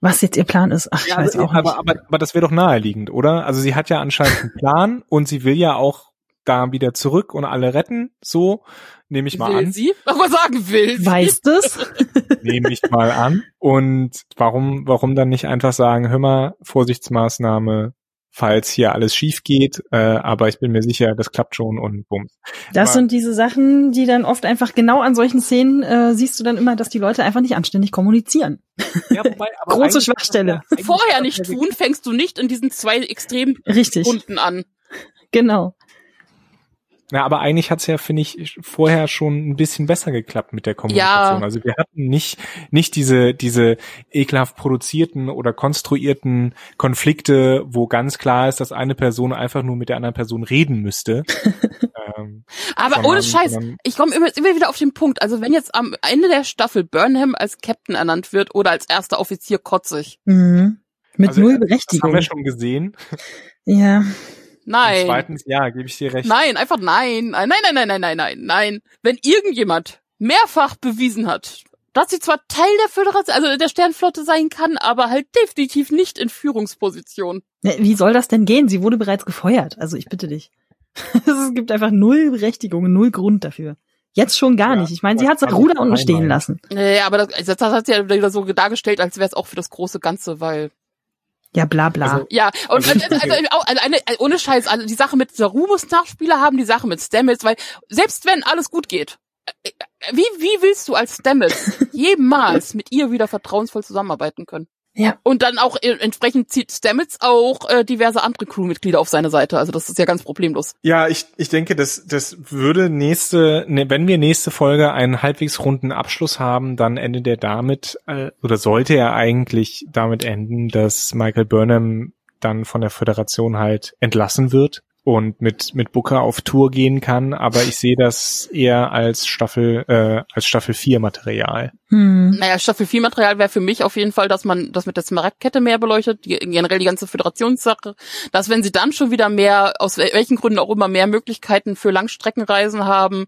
was jetzt ihr Plan ist. Ach, ich Ja, weiß aber, auch nicht. aber, aber, aber das wäre doch naheliegend, oder? Also sie hat ja anscheinend einen Plan (laughs) und sie will ja auch da wieder zurück und alle retten. So nehme ich mal will an. sie? Aber sagen will sie. Weißt es? (laughs) Nehme ich mal an. Und warum, warum dann nicht einfach sagen, hör mal, Vorsichtsmaßnahme, falls hier alles schief geht, äh, aber ich bin mir sicher, das klappt schon und bums. Das Aber- sind diese Sachen, die dann oft einfach genau an solchen Szenen äh, siehst du dann immer, dass die Leute einfach nicht anständig kommunizieren. Ja, wobei, (laughs) aber Große Schwachstelle. Vorher nicht tun, fängst du nicht in diesen zwei extremen Richtig, Runden an. genau. Ja, aber eigentlich hat's ja, finde ich, vorher schon ein bisschen besser geklappt mit der Kommunikation. Ja. Also wir hatten nicht, nicht diese, diese ekelhaft produzierten oder konstruierten Konflikte, wo ganz klar ist, dass eine Person einfach nur mit der anderen Person reden müsste. (laughs) ähm, Aber sondern- ohne Scheiß, sondern- ich komme immer, immer wieder auf den Punkt. Also wenn jetzt am Ende der Staffel Burnham als Captain ernannt wird oder als erster Offizier kotzig. Mhm. Mit also, null Das haben Berechtigung. wir schon gesehen. Ja. Und Nein. zweitens, ja, gebe ich dir recht. Nein, einfach nein. Nein, nein, nein, nein, nein, nein, nein, nein. Wenn irgendjemand mehrfach bewiesen hat, dass sie zwar Teil der Föderation, also der Sternflotte sein kann, aber halt definitiv nicht in Führungsposition. Ne, Wie soll das denn gehen? Sie wurde bereits gefeuert. Also ich bitte dich. (laughs) es gibt einfach null Berechtigung, null Grund dafür. Jetzt schon gar Ja, nicht. Ich meine, sie hat sein kann Ruder unten stehen lassen. Ja, aber das, also das hat sie ja wieder so dargestellt, als wäre es auch für das große Ganze, weil Ja, bla bla. Also- Ja, und Also- also, also, eine, also ohne Scheiß, also die Sache mit Saru muss Nachspieler haben, die Sache mit Stamets, weil selbst wenn alles gut geht, äh, äh, wie, wie willst du als Stamets (laughs) jemals mit ihr wieder vertrauensvoll zusammenarbeiten können? Ja. Und dann auch äh, entsprechend zieht Stamets auch äh, diverse andere Crewmitglieder auf seine Seite. Also das ist ja ganz problemlos. Ja, ich, ich denke, das, das würde nächste, ne, wenn wir nächste Folge einen halbwegs runden Abschluss haben, dann endet er damit, äh, oder sollte er eigentlich damit enden, dass Michael Burnham dann von der Föderation halt entlassen wird und mit mit Booker auf Tour gehen kann, aber ich sehe das eher als Staffel äh, als Staffel 4 Material. Hm. Naja, Staffel 4 Material wäre für mich auf jeden Fall, dass man das mit der Smaragdkette mehr beleuchtet, die, generell die ganze Föderationssache, dass wenn sie dann schon wieder mehr, aus welchen Gründen auch immer, mehr Möglichkeiten für Langstreckenreisen haben,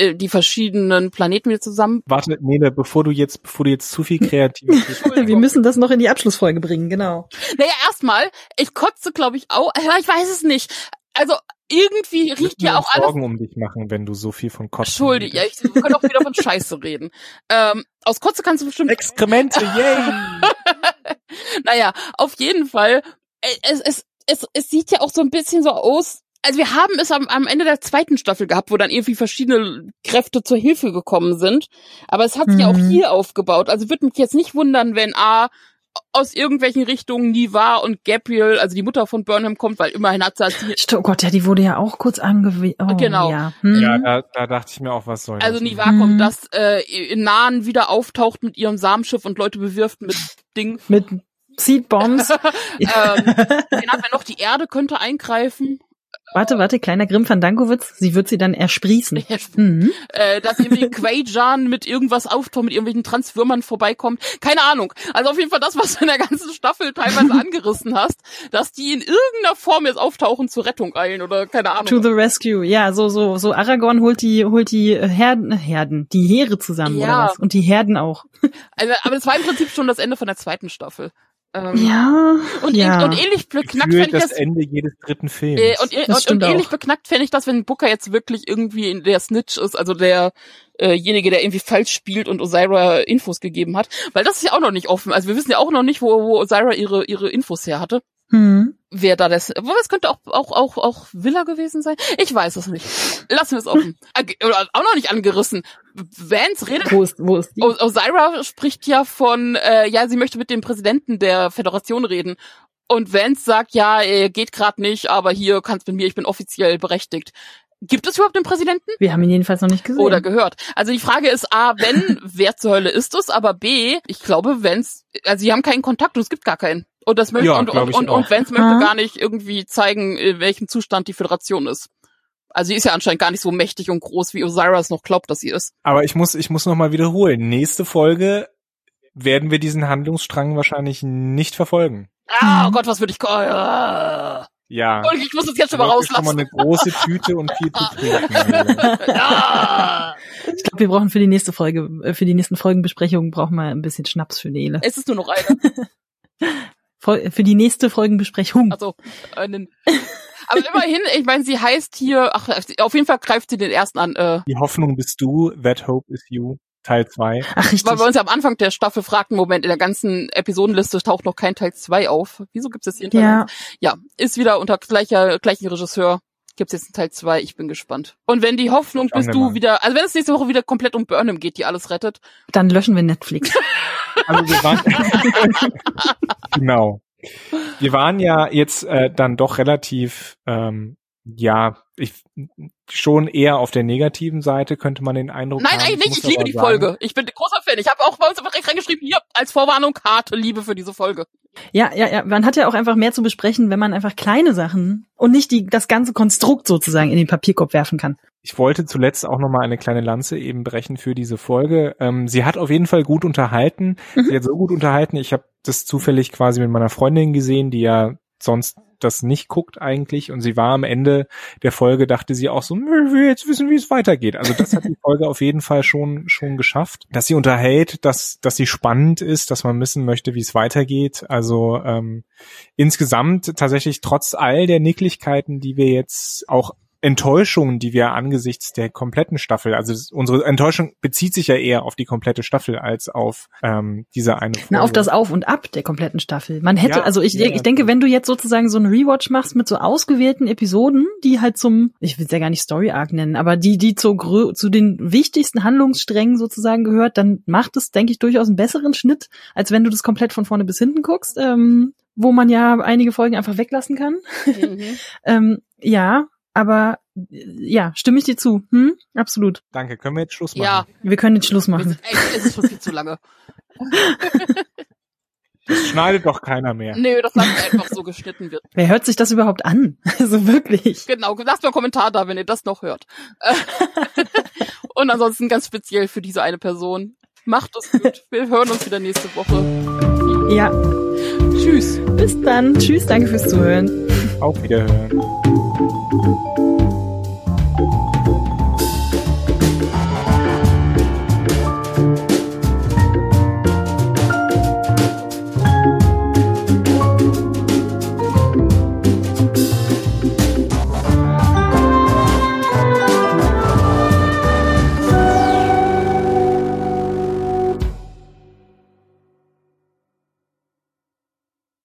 äh, die verschiedenen Planeten wieder zusammen. Warte, Nele, bevor du jetzt, bevor du jetzt zu viel kreativ (laughs) Wir müssen das noch in die Abschlussfolge bringen, genau. Naja, erstmal, ich kotze, glaube ich, auch, ich weiß es nicht also irgendwie riecht ja auch alles. Sorgen um dich machen, wenn du so viel von Kotzen Entschuldige, ja, ich kann auch wieder von (laughs) Scheiße reden. Ähm, aus Kotze kannst du bestimmt. Exkremente, yay! (laughs) naja, auf jeden Fall. Äh, es, es, es, es sieht ja auch so ein bisschen so aus. Also wir haben es am, am Ende der zweiten Staffel gehabt, wo dann irgendwie verschiedene Kräfte zur Hilfe gekommen sind. Aber es hat sich mhm. ja auch mhm. hier aufgebaut. Also würde mich jetzt nicht wundern, wenn A, aus irgendwelchen Richtungen nie war und Gabriel, also die Mutter von Burnham kommt, weil immerhin hat sie halt Oh Gott, ja, die wurde ja auch kurz angewiesen. Oh, genau. Ja, hm. ja da, da dachte ich mir auch, was soll Also das? Niva hm. kommt, dass äh, in Nahen wieder auftaucht mit ihrem Samenschiff und Leute bewirft mit Ding. Mit Seedbombs. (laughs) ähm, dann haben wir noch die Erde könnte eingreifen. Warte, warte, kleiner Grimm van Dankowitz, sie wird sie dann ersprießen. (laughs) mhm. äh, dass irgendwie Quajan mit irgendwas auftaucht, mit irgendwelchen Transwürmern vorbeikommt. Keine Ahnung. Also auf jeden Fall das, was du in der ganzen Staffel teilweise (laughs) angerissen hast, dass die in irgendeiner Form jetzt auftauchen zur Rettung eilen oder keine Ahnung. To the rescue, ja, so, so, so Aragorn holt die, holt die Herden, Herden, die Heere zusammen ja. oder was? Und die Herden auch. (laughs) Also, aber es war im Prinzip schon das Ende von der zweiten Staffel. Ähm, ja. Und, ja. und ähnlich beknackt fände ich das. Ende jedes dritten Films. Äh, und, und, und ähnlich beknackt fände ich das, wenn Booker jetzt wirklich irgendwie in der Snitch ist, also der äh, der irgendwie falsch spielt und Osira Infos gegeben hat. Weil das ist ja auch noch nicht offen. Also wir wissen ja auch noch nicht, wo, wo Osira ihre, ihre Infos her hatte. Wer da das, aber es könnte auch, auch, auch, auch Villa gewesen sein. Ich weiß es nicht. Lassen wir es offen. (laughs) Oder auch noch nicht angerissen. Vance redet. Wo ist, wo ist die? Osira spricht ja von, äh, ja, sie möchte mit dem Präsidenten der Föderation reden. Und Vance sagt, ja, geht gerade nicht, aber hier kannst mit mir, ich bin offiziell berechtigt. Gibt es überhaupt den Präsidenten? Wir haben ihn jedenfalls noch nicht gesehen. Oder gehört. Also die Frage ist A, wenn, (laughs) wer zur Hölle ist es? Aber B, ich glaube, wenn's, also sie haben keinen Kontakt und es gibt gar keinen. Und das möchte, ja, und, und, und, und Vance möchte gar nicht irgendwie zeigen, in welchem Zustand die Föderation ist. Also sie ist ja anscheinend gar nicht so mächtig und groß, wie Osiris noch glaubt, dass sie ist. Aber ich muss, ich muss noch mal wiederholen. Nächste Folge werden wir diesen Handlungsstrang wahrscheinlich nicht verfolgen. Ah, oh Gott, was würde ich, oh, ja. Ja. Und ich muss es jetzt schon mal rauslassen. Schon mal eine große Tüte und viel zu trinken. (laughs) ja. Ich glaube, wir brauchen für die nächste Folge, äh, für die nächsten Folgenbesprechungen brauchen wir ein bisschen Schnaps für Nele. Es ist nur noch eine. (laughs) für die nächste Folgenbesprechung. Also einen. Aber immerhin, ich meine, sie heißt hier, ach, auf jeden Fall greift sie den ersten an. Äh, die Hoffnung bist du, that hope is you. Teil 2. Ach, richtig. Weil wir uns ja am Anfang der Staffel fragten, Moment, in der ganzen Episodenliste taucht noch kein Teil 2 auf. Wieso gibt es jetzt hier Ja. ja, ist wieder unter gleicher, gleichen Regisseur. Gibt es jetzt einen Teil 2, ich bin gespannt. Und wenn die Hoffnung bist du wieder, also wenn es nächste Woche wieder komplett um Burnham geht, die alles rettet. Dann löschen wir Netflix. (laughs) also wir waren, (laughs) genau. Wir waren ja jetzt äh, dann doch relativ ähm, ja, ich schon eher auf der negativen Seite könnte man den Eindruck Nein, haben. Nein, eigentlich nicht. Ich liebe die sagen. Folge. Ich bin großer Fan. Ich habe auch bei uns direkt reingeschrieben, hier als Vorwarnung harte Liebe für diese Folge. Ja, ja, ja. Man hat ja auch einfach mehr zu besprechen, wenn man einfach kleine Sachen und nicht die das ganze Konstrukt sozusagen in den Papierkorb werfen kann. Ich wollte zuletzt auch noch mal eine kleine Lanze eben brechen für diese Folge. Ähm, sie hat auf jeden Fall gut unterhalten. Mhm. Sie hat so gut unterhalten. Ich habe das zufällig quasi mit meiner Freundin gesehen, die ja sonst das nicht guckt eigentlich und sie war am Ende der Folge, dachte sie auch so, jetzt wissen, wie es weitergeht. Also das hat die (laughs) Folge auf jeden Fall schon, schon geschafft, dass sie unterhält, dass, dass sie spannend ist, dass man wissen möchte, wie es weitergeht. Also ähm, insgesamt tatsächlich trotz all der Nicklichkeiten, die wir jetzt auch Enttäuschung, die wir angesichts der kompletten Staffel, also unsere Enttäuschung bezieht sich ja eher auf die komplette Staffel als auf ähm, diese eine Folge. Na, auf das Auf und Ab der kompletten Staffel. Man hätte, ja, also ich, ja, ich denke, wenn du jetzt sozusagen so einen Rewatch machst mit so ausgewählten Episoden, die halt zum, ich will es ja gar nicht Story Arc nennen, aber die, die zu, zu den wichtigsten Handlungssträngen sozusagen gehört, dann macht es, denke ich, durchaus einen besseren Schnitt, als wenn du das komplett von vorne bis hinten guckst. Ähm, wo man ja einige Folgen einfach weglassen kann. Mhm. (laughs) ähm, ja, aber ja, stimme ich dir zu. Hm? Absolut. Danke. Können wir jetzt Schluss machen? Ja. Wir können jetzt Schluss machen. Es ist schon viel zu lange. (laughs) Das schneidet doch keiner mehr. Nee, das sagt einfach so geschnitten wird. Wer hört sich das überhaupt an? (laughs) Also wirklich. Genau, lasst mal einen Kommentar da, wenn ihr das noch hört. (laughs) Und ansonsten ganz speziell für diese eine Person. Macht es gut. Wir hören uns wieder nächste Woche. Ja. Tschüss. Bis dann. Tschüss, danke fürs Zuhören. Auf Wiederhören.